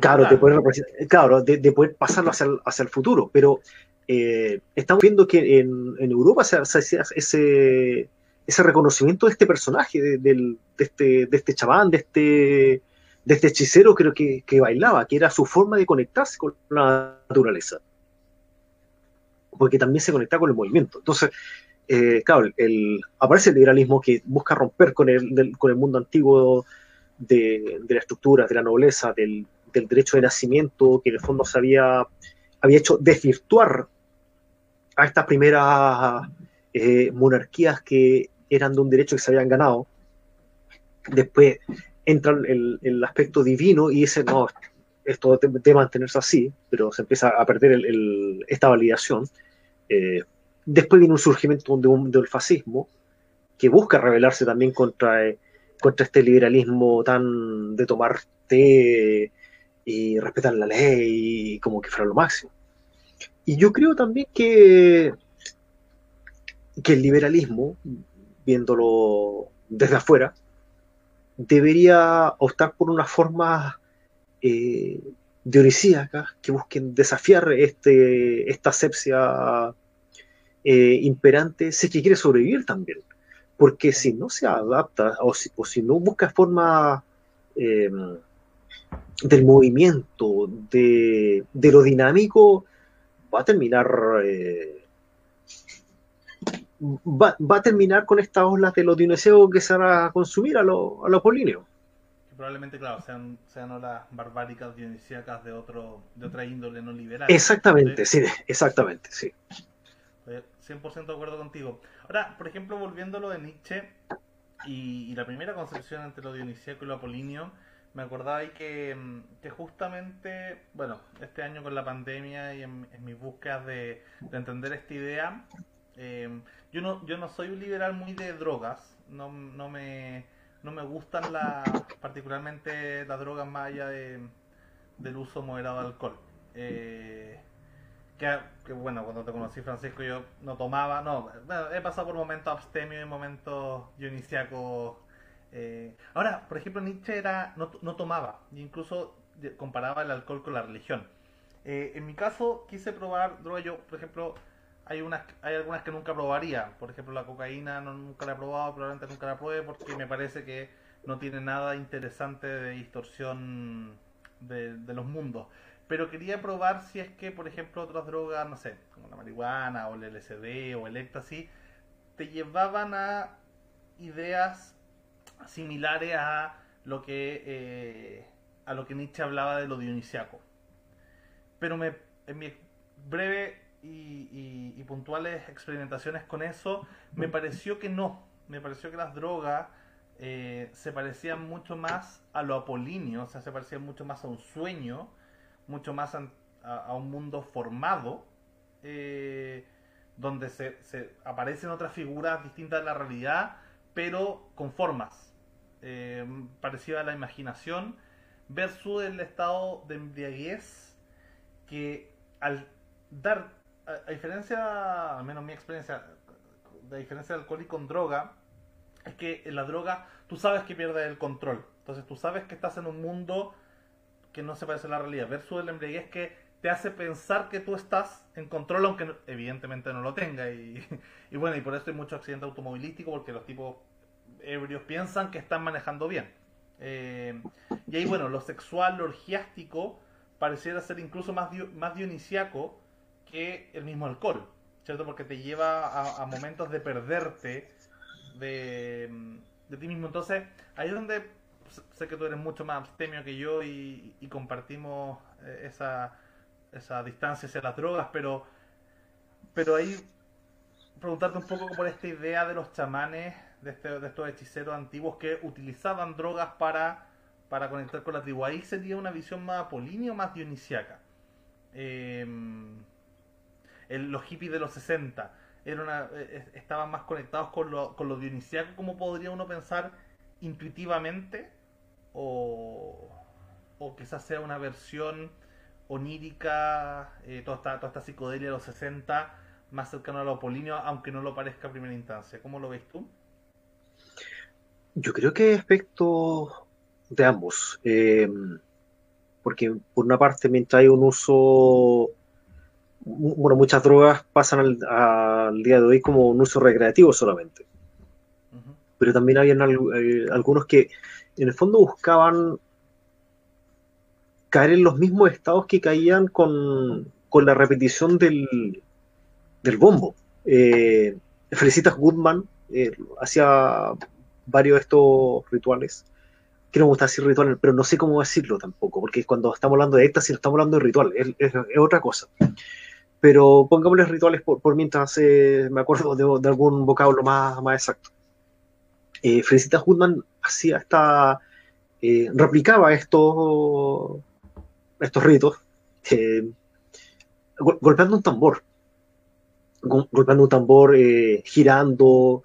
claro, de poder, claro de, poder pasarlo hacia el, hacia el futuro, pero eh, estamos viendo que en, en Europa se, hacía ese, ese reconocimiento de este personaje, de, de, este, de este chabán, de este, de este hechicero creo que, que bailaba, que era su forma de conectarse con la naturaleza porque también se conecta con el movimiento. Entonces, eh, claro, el, aparece el liberalismo que busca romper con el, con el mundo antiguo de, de la estructura, de la nobleza, del, del, derecho de nacimiento, que en el fondo se había, había hecho desvirtuar a estas primeras eh, monarquías que eran de un derecho que se habían ganado. Después entra el, el aspecto divino y dice, no, esto debe mantenerse así, pero se empieza a perder esta validación. Eh, después viene un surgimiento de un, del fascismo que busca rebelarse también contra, eh, contra este liberalismo tan de tomar té y respetar la ley como que fuera lo máximo. Y yo creo también que, que el liberalismo, viéndolo desde afuera, debería optar por una forma eh, dionisíacas que busquen desafiar este, esta asepsia eh, imperante si que quiere sobrevivir también. Porque si no se adapta o si, o si no busca forma eh, del movimiento, de, de, lo dinámico, va a terminar eh, va, va, a terminar con estas olas de los dinosaurios que se van a consumir a, lo, a los políneos probablemente, claro, sean, sean olas barbáricas dionisíacas de, otro, de otra índole no liberal. Exactamente, sí, exactamente, sí. 100% de acuerdo contigo. Ahora, por ejemplo, volviendo a lo de Nietzsche y, la primera concepción entre lo dionisíaco y lo apolíneo, me acordaba ahí que, que, justamente, bueno, este año con la pandemia y en, mis búsquedas de, entender esta idea, eh, yo, no, yo no soy un liberal muy de drogas, no, no me no me gustan las, particularmente las drogas más allá de, del uso moderado de alcohol. Eh, que, bueno, cuando te conocí Francisco yo no tomaba, no, he pasado por momentos abstemios y momentos dionisiacos. Eh, ahora, por ejemplo, Nietzsche era, no, no tomaba, incluso comparaba el alcohol con la religión. Eh, en mi caso, quise probar droga, yo, por ejemplo, hay unas hay algunas que nunca probaría. Por ejemplo, la cocaína no, nunca la he probado, probablemente nunca la pruebe porque me parece que no tiene nada interesante de distorsión de, los mundos. Pero quería probar si es que, por ejemplo, otras drogas, no sé, como la marihuana o el LSD o el éxtasis, te llevaban a ideas similares a lo que eh, a lo que Nietzsche hablaba de lo dionisiaco. Pero me, en mi breve y, puntuales experimentaciones con eso, me pareció que no. Me pareció que las drogas eh, se parecían mucho más a lo apolíneo, o sea, se parecían mucho más a un sueño, mucho más a, un mundo formado, eh, donde se, aparecen otras figuras distintas de la realidad, pero con formas, eh, parecidas a la imaginación, versus el estado de embriaguez que al dar a, diferencia, al menos mi experiencia, de diferencia de alcohol y con droga, es que en la droga tú sabes que pierdes el control. Entonces tú sabes que estás en un mundo que no se parece a la realidad. Versus el embriaguez que te hace pensar que tú estás en control, aunque evidentemente no lo tenga. Y, bueno, y por eso hay mucho accidente automovilístico, porque los tipos ebrios piensan que están manejando bien. Eh, y ahí, bueno, lo sexual, lo orgiástico, pareciera ser incluso más, más dionisiaco que el mismo alcohol, ¿cierto? Porque te lleva a, momentos de perderte de, ti mismo. Entonces, ahí es donde sé que tú eres mucho más abstemio que yo y, compartimos eh, esa, esa distancia hacia las drogas, pero, pero ahí preguntarte un poco por esta idea de los chamanes, de, este, de estos hechiceros antiguos que utilizaban drogas para, para conectar con la tribu. Ahí sería una visión más apolínea o más dionisiaca. Eh, los hippies de los 60 era eh, eh, estaban más conectados con lo, con lo dionisiaco, como podría uno pensar intuitivamente, o, o quizás sea una versión onírica, eh, toda, esta, toda esta psicodelia de los 60, más cercano a lo apolíneo, aunque no lo parezca a primera instancia. ¿Cómo lo ves tú? Yo creo que aspecto de ambos. Eh, porque por una parte, mientras hay un uso, bueno, muchas drogas pasan al, día de hoy como un uso recreativo solamente. Pero también habían eh, algunos que en el fondo buscaban caer en los mismos estados que caían con, con la repetición del, del bombo. Eh, Felicitas Goodman eh, hacía varios de estos rituales. Que no me gusta decir rituales, pero no sé cómo decirlo tampoco, porque cuando estamos hablando de éxtasis, estamos hablando de ritual, es, otra cosa. Pero pongámosle rituales por, mientras eh, me acuerdo de, algún vocablo más, más exacto. Eh, Felicitas Goodman hacía esta. Replicaba estos, estos ritos golpeando un tambor. Golpeando un tambor, eh, girando,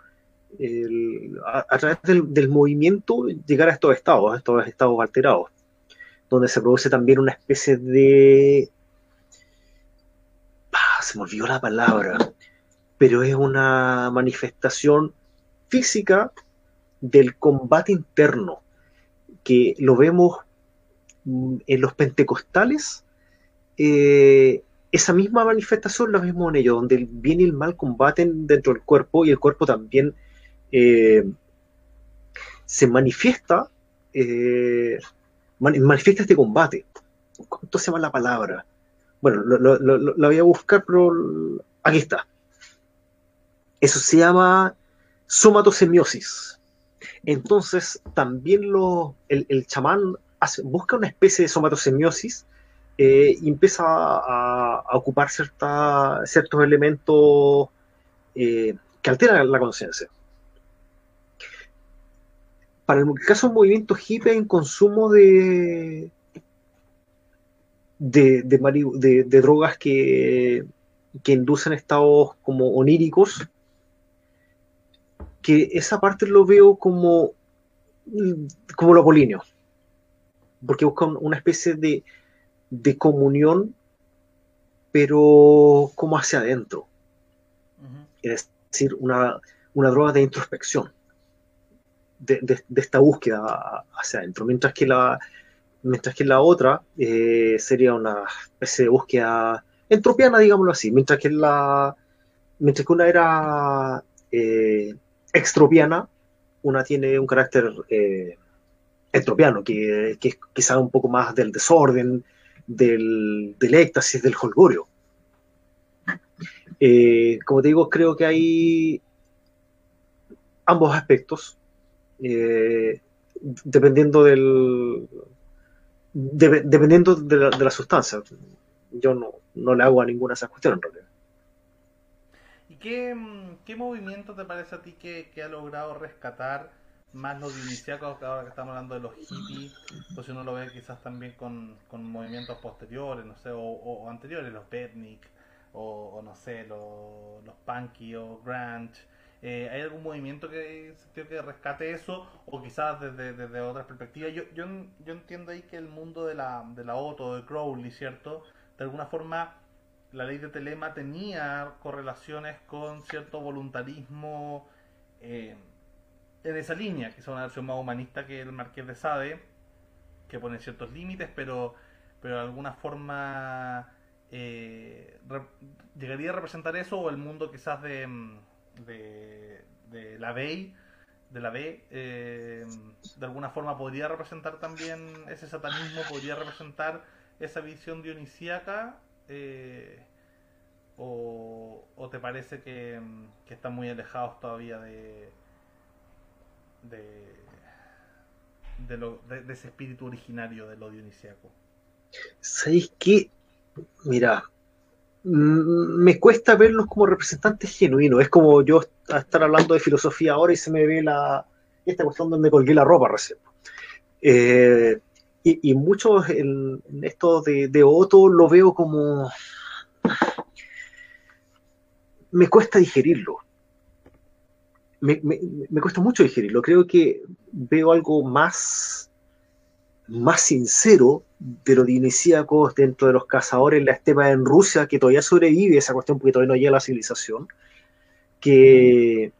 a, través del, movimiento llegar a estos estados, estos estados alterados, donde se produce también una especie de... Ah, se me olvidó la palabra, pero es una manifestación física del combate interno, que lo vemos en los pentecostales, eh, esa misma manifestación la vemos en ellos, donde el bien y el mal combaten dentro del cuerpo y el cuerpo también eh, se manifiesta, eh, manifiesta este combate. ¿Cuánto se llama la palabra? Bueno, la voy a buscar, pero aquí está. Eso se llama somatosemiosis. Entonces, también lo, el, chamán busca una especie de somatosemiosis eh, y empieza a, ocupar ciertos elementos eh, que alteran la conciencia. Para el caso del movimiento hippie en consumo de, de, drogas que, inducen estados como oníricos, que esa parte lo veo como, como lo apolíneo, porque buscan una especie de, de comunión, pero como hacia adentro. Es decir, una, droga de introspección, de, esta búsqueda hacia adentro. Mientras que la, mientras que la otra eh, sería una especie de búsqueda entropiana, digámoslo así. Mientras que la mientras que una era eh, extropiana, una tiene un carácter eh, entropiano, que, que es quizá un poco más del desorden, del, del éxtasis, del holgorio. Eh, como te digo, creo que hay ambos aspectos, eh, dependiendo del dependiendo de la, sustancia. Yo no, no, le hago a ninguna de esas cuestiones en realidad. ¿Y qué, qué movimiento te parece a ti que, que ha logrado rescatar más los dionisiacos, ahora que estamos hablando de los hippies, pues si uno lo ve quizás también con, con movimientos posteriores, no sé, o, anteriores, los Betnik, o, no sé, los, los punky o grunge. Eh, ¿Hay algún movimiento que, que rescate eso? O quizás desde, desde otras perspectivas. Yo, yo, yo entiendo ahí que el mundo de la, de la Otto, de Crowley, ¿cierto? De alguna forma, la ley de Telema tenía correlaciones con cierto voluntarismo. Eh, en esa línea, que es una versión más humanista que el Marqués de Sade, que pone ciertos límites, pero, pero de alguna forma eh, llegaría a representar eso o el mundo quizás de, de, de la B, de la B, eh, de alguna forma podría representar también ese satanismo, podría representar esa visión dionisíaca. Eh, o, o, te parece que, que están muy alejados todavía de, de, de, ese espíritu originario de lo dionisiaco? ¿Sabéis qué? Mira, mm, me cuesta verlos como representantes genuinos. Es como yo estar hablando de filosofía ahora y se me ve la esta cuestión donde colgué la ropa recién. Eh, y, muchos en, esto de, de, Otto lo veo como... Me cuesta digerirlo me, cuesta mucho digerirlo. Creo que veo algo más, más sincero de los dionisíacos dentro de los cazadores la estepa en Rusia, que todavía sobrevive esa cuestión porque todavía no llega a la civilización, que,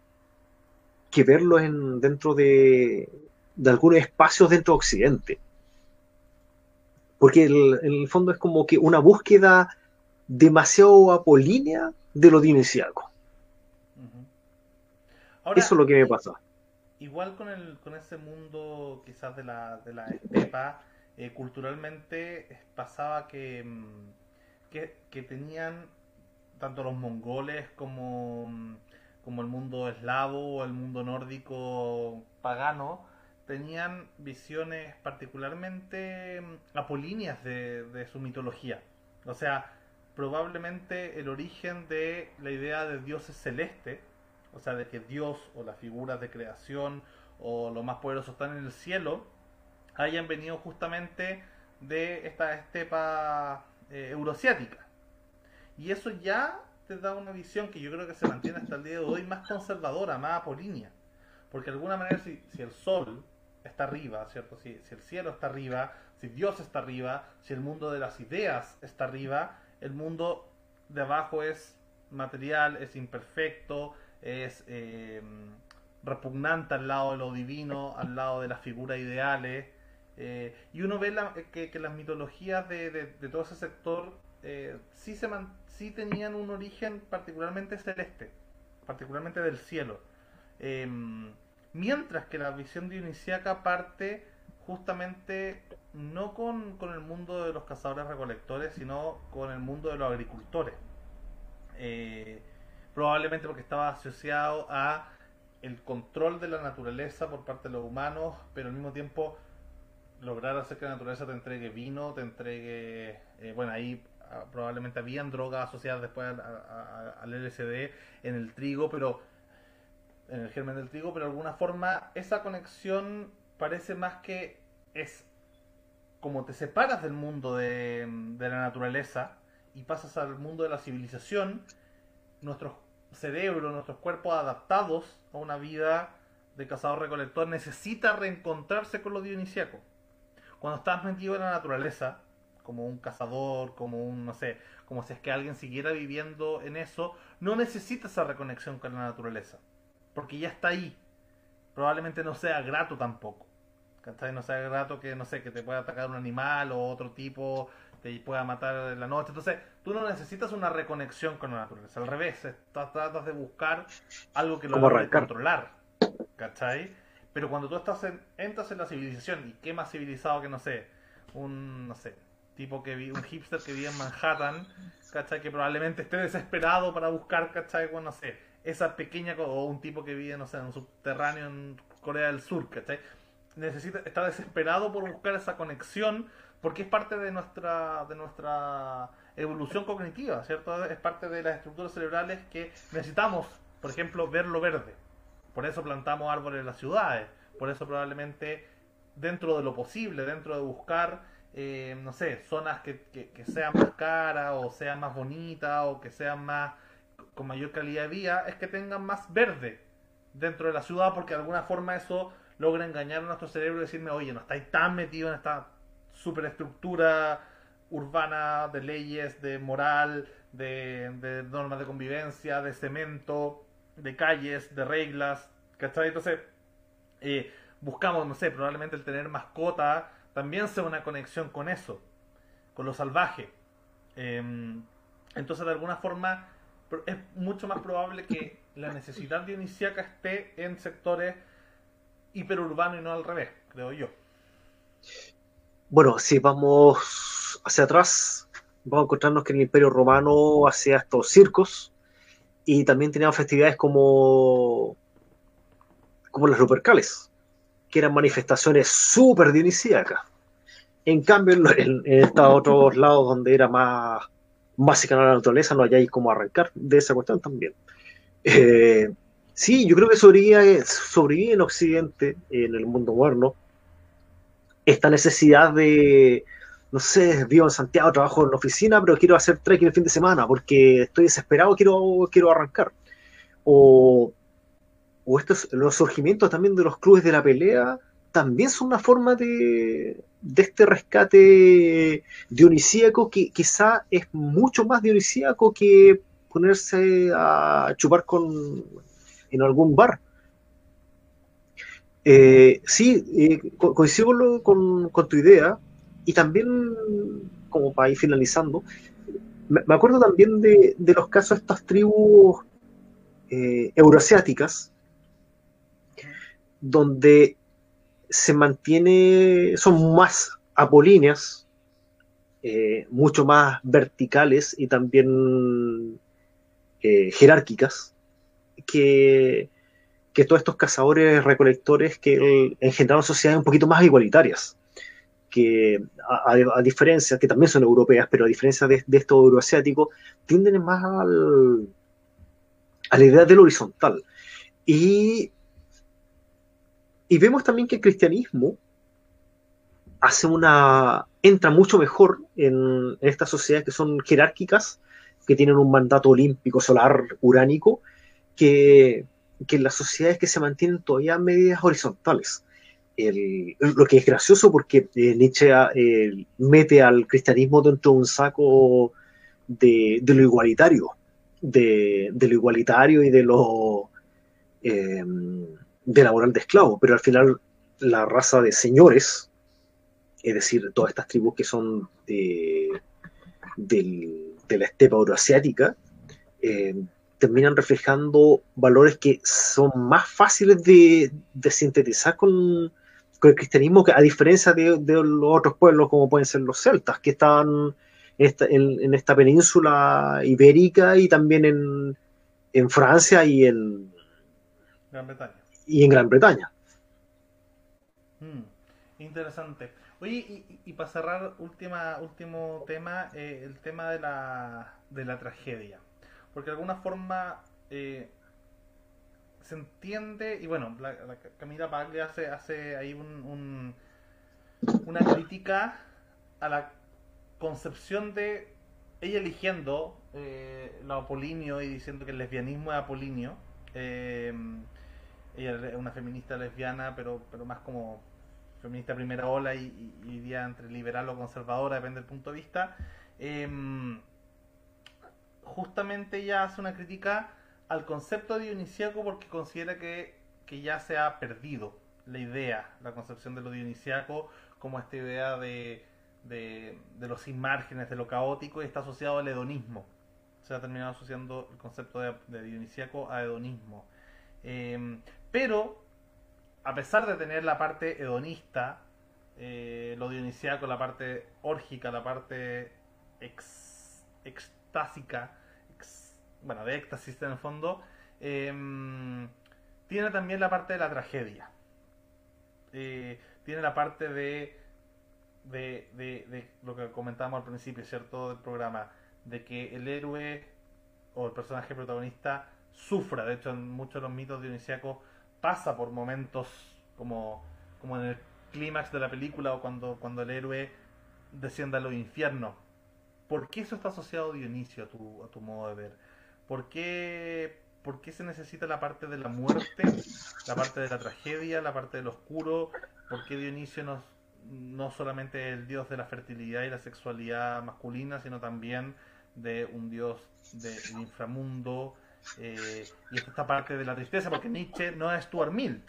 que verlo en, dentro de, de algunos espacios dentro de Occidente. Porque en el fondo es como que una búsqueda demasiado apolínea de lo dionisíaco. Eso es lo que me pasa. Igual con, el, con ese mundo quizás de la, de la estepa, eh, culturalmente pasaba que, mm, que, que, tenían tanto los mongoles como, mm, como el mundo eslavo o el mundo nórdico pagano, tenían visiones particularmente mm, apolíneas de, de su mitología. O sea, probablemente el origen de la idea de dioses celeste, o sea, de que Dios o las figuras de creación o lo más poderoso están en el cielo, hayan venido justamente de esta estepa eh, euroasiática. Y eso ya te da una visión que yo creo que se mantiene hasta el día de hoy más conservadora, más apolínea. Porque de alguna manera si, si el sol está arriba, ¿cierto? Si, si, el cielo está arriba, si Dios está arriba, si el mundo de las ideas está arriba, el mundo de abajo es material, es imperfecto, es eh, repugnante al lado de lo divino, al lado de las figuras ideales. Eh, y uno ve que, las mitologías de, todo ese sector eh, sí, se sí tenían un origen particularmente celeste, particularmente del cielo. Em, mientras que la visión dionisíaca parte justamente no con, con, el mundo de los cazadores recolectores, sino con el mundo de los agricultores. Eh, probablemente porque estaba asociado a el control de la naturaleza por parte de los humanos, pero al mismo tiempo lograr hacer que la naturaleza te entregue vino, te entregue, eh, bueno, ahí ah, probablemente habían drogas asociadas después al, LSD en el trigo, pero en el germen del trigo, pero de alguna forma esa conexión parece más que es como te separas del mundo de, de la naturaleza y pasas al mundo de la civilización, nuestros cerebros, nuestros cuerpos adaptados a una vida de cazador-recolector necesita reencontrarse con lo dionisíaco. Cuando estás metido en la naturaleza, como un cazador, como un, no sé, como si es que alguien siguiera viviendo en eso, no necesitas esa reconexión con la naturaleza. Porque ya está ahí. Probablemente no sea grato tampoco. No sea grato que, no sé, que te pueda atacar un animal o otro tipo te pueda matar en la noche. Entonces, tú no necesitas una reconexión con la naturaleza. Al revés, tratas de buscar algo que lo a controlar. ¿Cachai? Pero cuando tú estás en, entras en la civilización, y qué más civilizado que, no sé, un, no sé, tipo que vi, un hipster que vive en Manhattan, ¿cachai? Que probablemente esté desesperado para buscar, ¿cachai? Bueno, no sé, esa pequeña, o un tipo que vive, no sé, en un subterráneo en Corea del Sur, ¿cachai? Necesita, está desesperado por buscar esa conexión porque es parte de nuestra, de nuestra evolución cognitiva, ¿cierto? Es parte de las estructuras cerebrales que necesitamos, por ejemplo, ver lo verde. Por eso plantamos árboles en las ciudades, por eso probablemente dentro de lo posible, dentro de buscar, eh, no sé, zonas que, que, sean más caras o sean más bonitas o que sean más con mayor calidad de vida, es que tengan más verde dentro de la ciudad porque de alguna forma eso logra engañar a nuestro cerebro y decirme, oye, no estáis tan metido en esta superestructura urbana de leyes, de moral, de, normas de convivencia, de cemento, de calles, de reglas, ¿cachai? Entonces, eh, buscamos, no sé, probablemente el tener mascota también sea una conexión con eso, con lo salvaje. Em, entonces, de alguna forma, es mucho más probable que la necesidad dionisíaca esté en sectores hiperurbanos y no al revés, creo yo. Bueno, si vamos hacia atrás, vamos a encontrarnos que en el Imperio Romano hacía estos circos y también tenían festividades como, como las Lupercales, que eran manifestaciones súper dionisíacas. En cambio, en, estos otros lados donde era más básica la naturaleza, no hay como arrancar de esa cuestión también. Eh, sí, yo creo que sobrevive, sobrevive en Occidente, en el mundo moderno, esta necesidad de, no sé, vivo en Santiago, trabajo en la oficina, pero quiero hacer trekking el fin de semana porque estoy desesperado, quiero, quiero arrancar. O, o estos, los surgimientos también de los clubes de la pelea también son una forma de, de este rescate dionisíaco que quizá es mucho más dionisíaco que ponerse a chupar con en algún bar. Eh, sí, eh, coincido con, tu idea. Y también, como para ir finalizando, me, acuerdo también de, los casos de estas tribus eh, euroasiáticas, donde se mantiene, son más apolíneas, mucho más verticales y también jerárquicas que, que, todos estos cazadores recolectores que engendraron sociedades un poquito más igualitarias que a, diferencia, que también son europeas, pero a diferencia de, de estos euroasiáticos, tienden más al, a la idea del horizontal. Y y vemos también que el cristianismo hace una. entra mucho mejor en, estas sociedades que son jerárquicas, que tienen un mandato olímpico, solar, uránico, que, que en las sociedades que se mantienen todavía medias horizontales. lo que es gracioso porque eh, Nietzsche eh, mete al cristianismo dentro de un saco de, lo igualitario, de, lo igualitario y de lo eh, de la moral de esclavo, pero al final la raza de señores, es decir, todas estas tribus que son de, la estepa euroasiática, eh, terminan reflejando valores que son más fáciles de, sintetizar con, el cristianismo, que a diferencia de, los otros pueblos como pueden ser los celtas, que estaban en esta, península ibérica y también en, en Francia y en Gran Bretaña y en Gran Bretaña. Hmm, interesante. Oye, y, para cerrar, última, último tema, eh, el tema de la, de la tragedia. Porque de alguna forma eh, se entiende, y bueno, la, Camila Paglia hace, hace ahí un, una crítica a la concepción de ella eligiendo eh, lo apolinio y diciendo que el lesbianismo es apolinio. Eh, ella es una feminista lesbiana, pero, pero más como feminista primera ola y, iría entre liberal o conservadora, depende del punto de vista. Em, justamente ella hace una crítica al concepto dionisiaco porque considera que, ya se ha perdido la idea, la concepción de lo dionisiaco como esta idea de, de, los sin márgenes, de lo caótico y está asociado al hedonismo. Se ha terminado asociando el concepto de, de dionisiaco a hedonismo. Em, pero, a pesar de tener la parte hedonista, eh, lo dionisiaco, la parte órgica, la parte extásica, bueno, de éxtasis en el fondo, em, tiene también la parte de la tragedia. Eh, tiene la parte de, de, de, lo que comentábamos al principio, ¿cierto?, del programa, de que el héroe o el personaje protagonista sufra. De hecho, en muchos de los mitos dionisíacos pasa por momentos como, como en el clímax de la película o cuando, cuando el héroe desciende a los infiernos. ¿Por qué eso está asociado a tu, a tu modo de ver? ¿Por qué, ¿Por qué se necesita la parte de la muerte, la parte de la tragedia, la parte del oscuro? ¿Por qué Dionisio no, no solamente el dios de la fertilidad y la sexualidad masculina, sino también de un dios del inframundo, eh, y esta parte de la tristeza, porque Nietzsche no es Stuart Mill.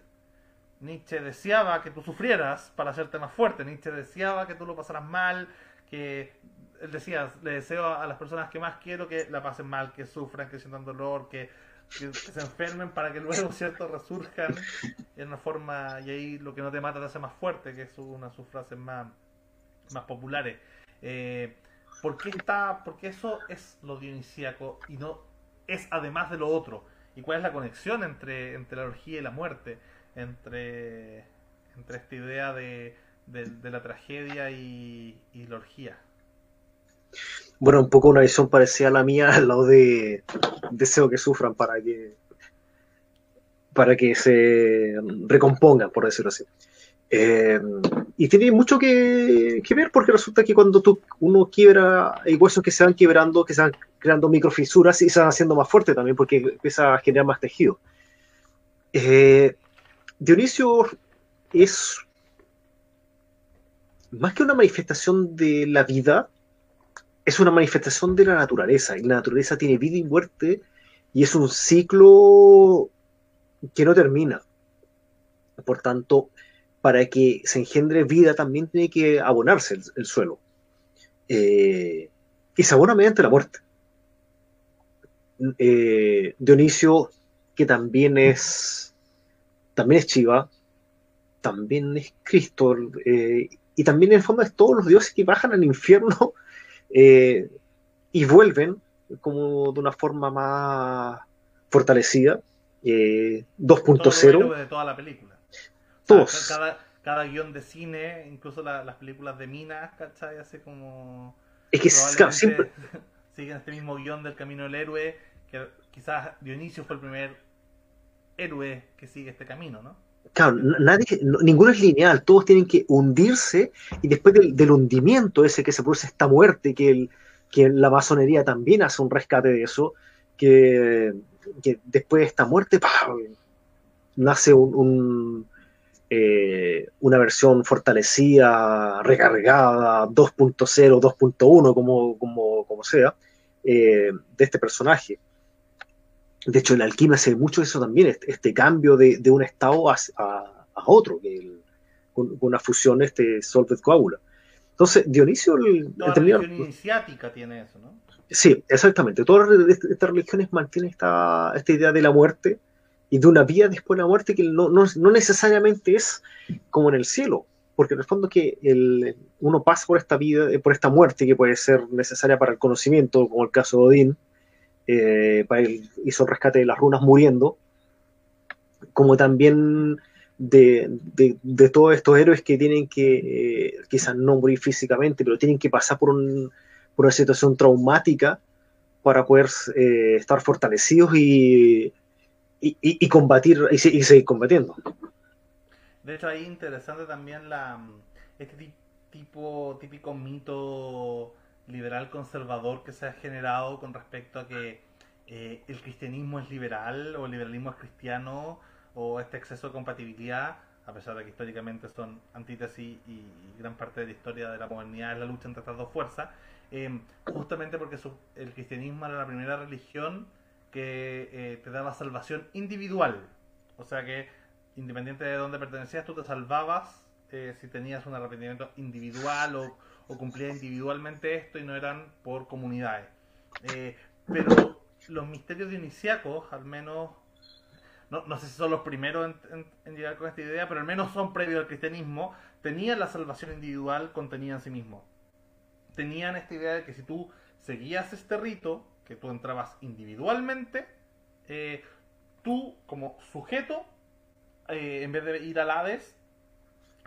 Nietzsche deseaba que tú sufrieras para hacerte más fuerte. Nietzsche deseaba que tú lo pasaras mal, que él decía, le deseo a las personas que más quiero que la pasen mal, que sufran, que sientan dolor, que, se enfermen para que luego, ¿cierto?, resurjan en una forma, y ahí lo que no te mata te hace más fuerte, que es una de sus frases más, más populares. Eh, ¿por, qué está, porque eso es lo dionisíaco y no es además de lo otro. ¿Y cuál es la conexión entre, entre la orgía y la muerte? Entre, entre esta idea de, de, la tragedia y, la orgía. Bueno, un poco una visión parecida a la mía al lado de deseo que sufran para que para que se recompongan, por decirlo así. Eh, y tiene mucho que, ver porque resulta que cuando tú, uno quiebra, hay huesos que se van quebrando, que se van creando microfisuras y se van haciendo más fuerte también porque empieza a generar más tejido. Eh, Dionisio es más que una manifestación de la vida, es una manifestación de la naturaleza. Y la naturaleza tiene vida y muerte y es un ciclo que no termina. Por tanto, para que se engendre vida también tiene que abonarse el, suelo. Eh, y se abona mediante la muerte. Eh, Dionisio, que también es, también es Chiva, también es Cristo, eh, y también en el fondo es todos los dioses que bajan al infierno y vuelven como de una forma más fortalecida. 2.0. de toda la película. cada, cada, guion de cine, incluso las películas de Minas, ¿cachai? Hace como. Es que siempre. Siguen este mismo guion del camino del héroe, que quizás Dionisio fue el primer héroe que sigue este camino, ¿no? Claro, nadie, ninguno es lineal, todos tienen que hundirse y después del, hundimiento ese que se produce esta muerte, que, la masonería también hace un rescate de eso, que, después de esta muerte nace un, eh, una versión fortalecida, recargada, 2.0, 2.1, como, como, como, sea, eh, de este personaje. De hecho, en alquimia hace mucho eso también, este, este cambio de, un estado a, otro, que con, una fusión este Solved Coagula. Entonces, Dionisio... la religión iniciática tiene eso, ¿no? Sí, exactamente. Todas estas religiones mantienen esta, esta idea de la muerte, y de una vida después de la muerte que no, necesariamente es como en el cielo, porque en el fondo que el, uno pasa por esta vida, eh, por esta muerte que puede ser necesaria para el conocimiento, como el caso de Odín, eh, para él hizo el rescate de las runas muriendo, como también de, todos estos héroes que tienen que, eh, quizás no morir físicamente, pero tienen que pasar por, por una situación traumática para poder estar fortalecidos y y, combatir y, seguir combatiendo. De hecho, ahí interesante también la este tipo típico mito liberal conservador que se ha generado con respecto a que eh, el cristianismo es liberal o el liberalismo es cristiano o este exceso de compatibilidad, a pesar de que históricamente son antítesis y, gran parte de la historia de la modernidad es la lucha entre estas dos fuerzas, eh, justamente porque el cristianismo era la primera religión que eh, te daba salvación individual. O sea que, independiente de dónde pertenecías, tú te salvabas eh, si tenías un arrepentimiento individual o, o cumplías individualmente esto y no eran por comunidades. Eh, pero los misterios dionisiacos, al menos, no, no sé si son los primeros en, llegar con esta idea, pero al menos son previos al cristianismo, tenían la salvación individual contenida en sí mismo. Tenían esta idea de que si tú seguías este rito, que tú entrabas individualmente, eh, tú como sujeto, eh, en vez de ir al Hades,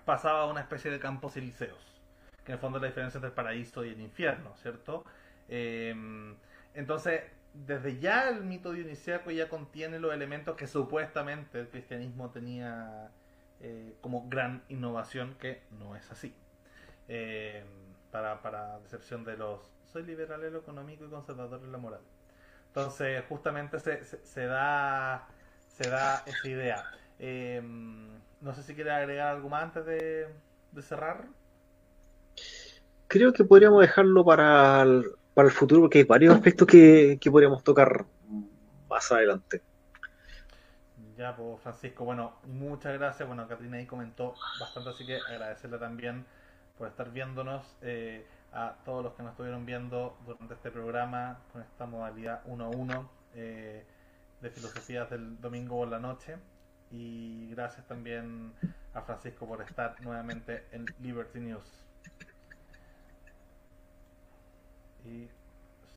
pasaba a una especie de campos elíseos, que en el fondo es la diferencia entre el paraíso y el infierno, ¿cierto? Em, entonces, desde ya el mito dionisíaco ya contiene los elementos que supuestamente el cristianismo tenía eh, como gran innovación, que no es así. Em, para, para decepción de los soy liberal en lo económico y conservador en la moral. Entonces, justamente se, se, da, se da esa idea. Em, no sé si quiere agregar algo más antes de, cerrar. Creo que podríamos dejarlo para el, para el futuro porque hay varios aspectos que, que podríamos tocar más adelante. Ya, pues Francisco, bueno, muchas gracias. Bueno, Catrina ahí comentó bastante, así que agradecerle también por estar viéndonos. Eh, a todos los que nos estuvieron viendo durante este programa con esta modalidad 1 a 1 eh, de filosofías del domingo por la noche. Y gracias también a Francisco por estar nuevamente en Liberty News. Y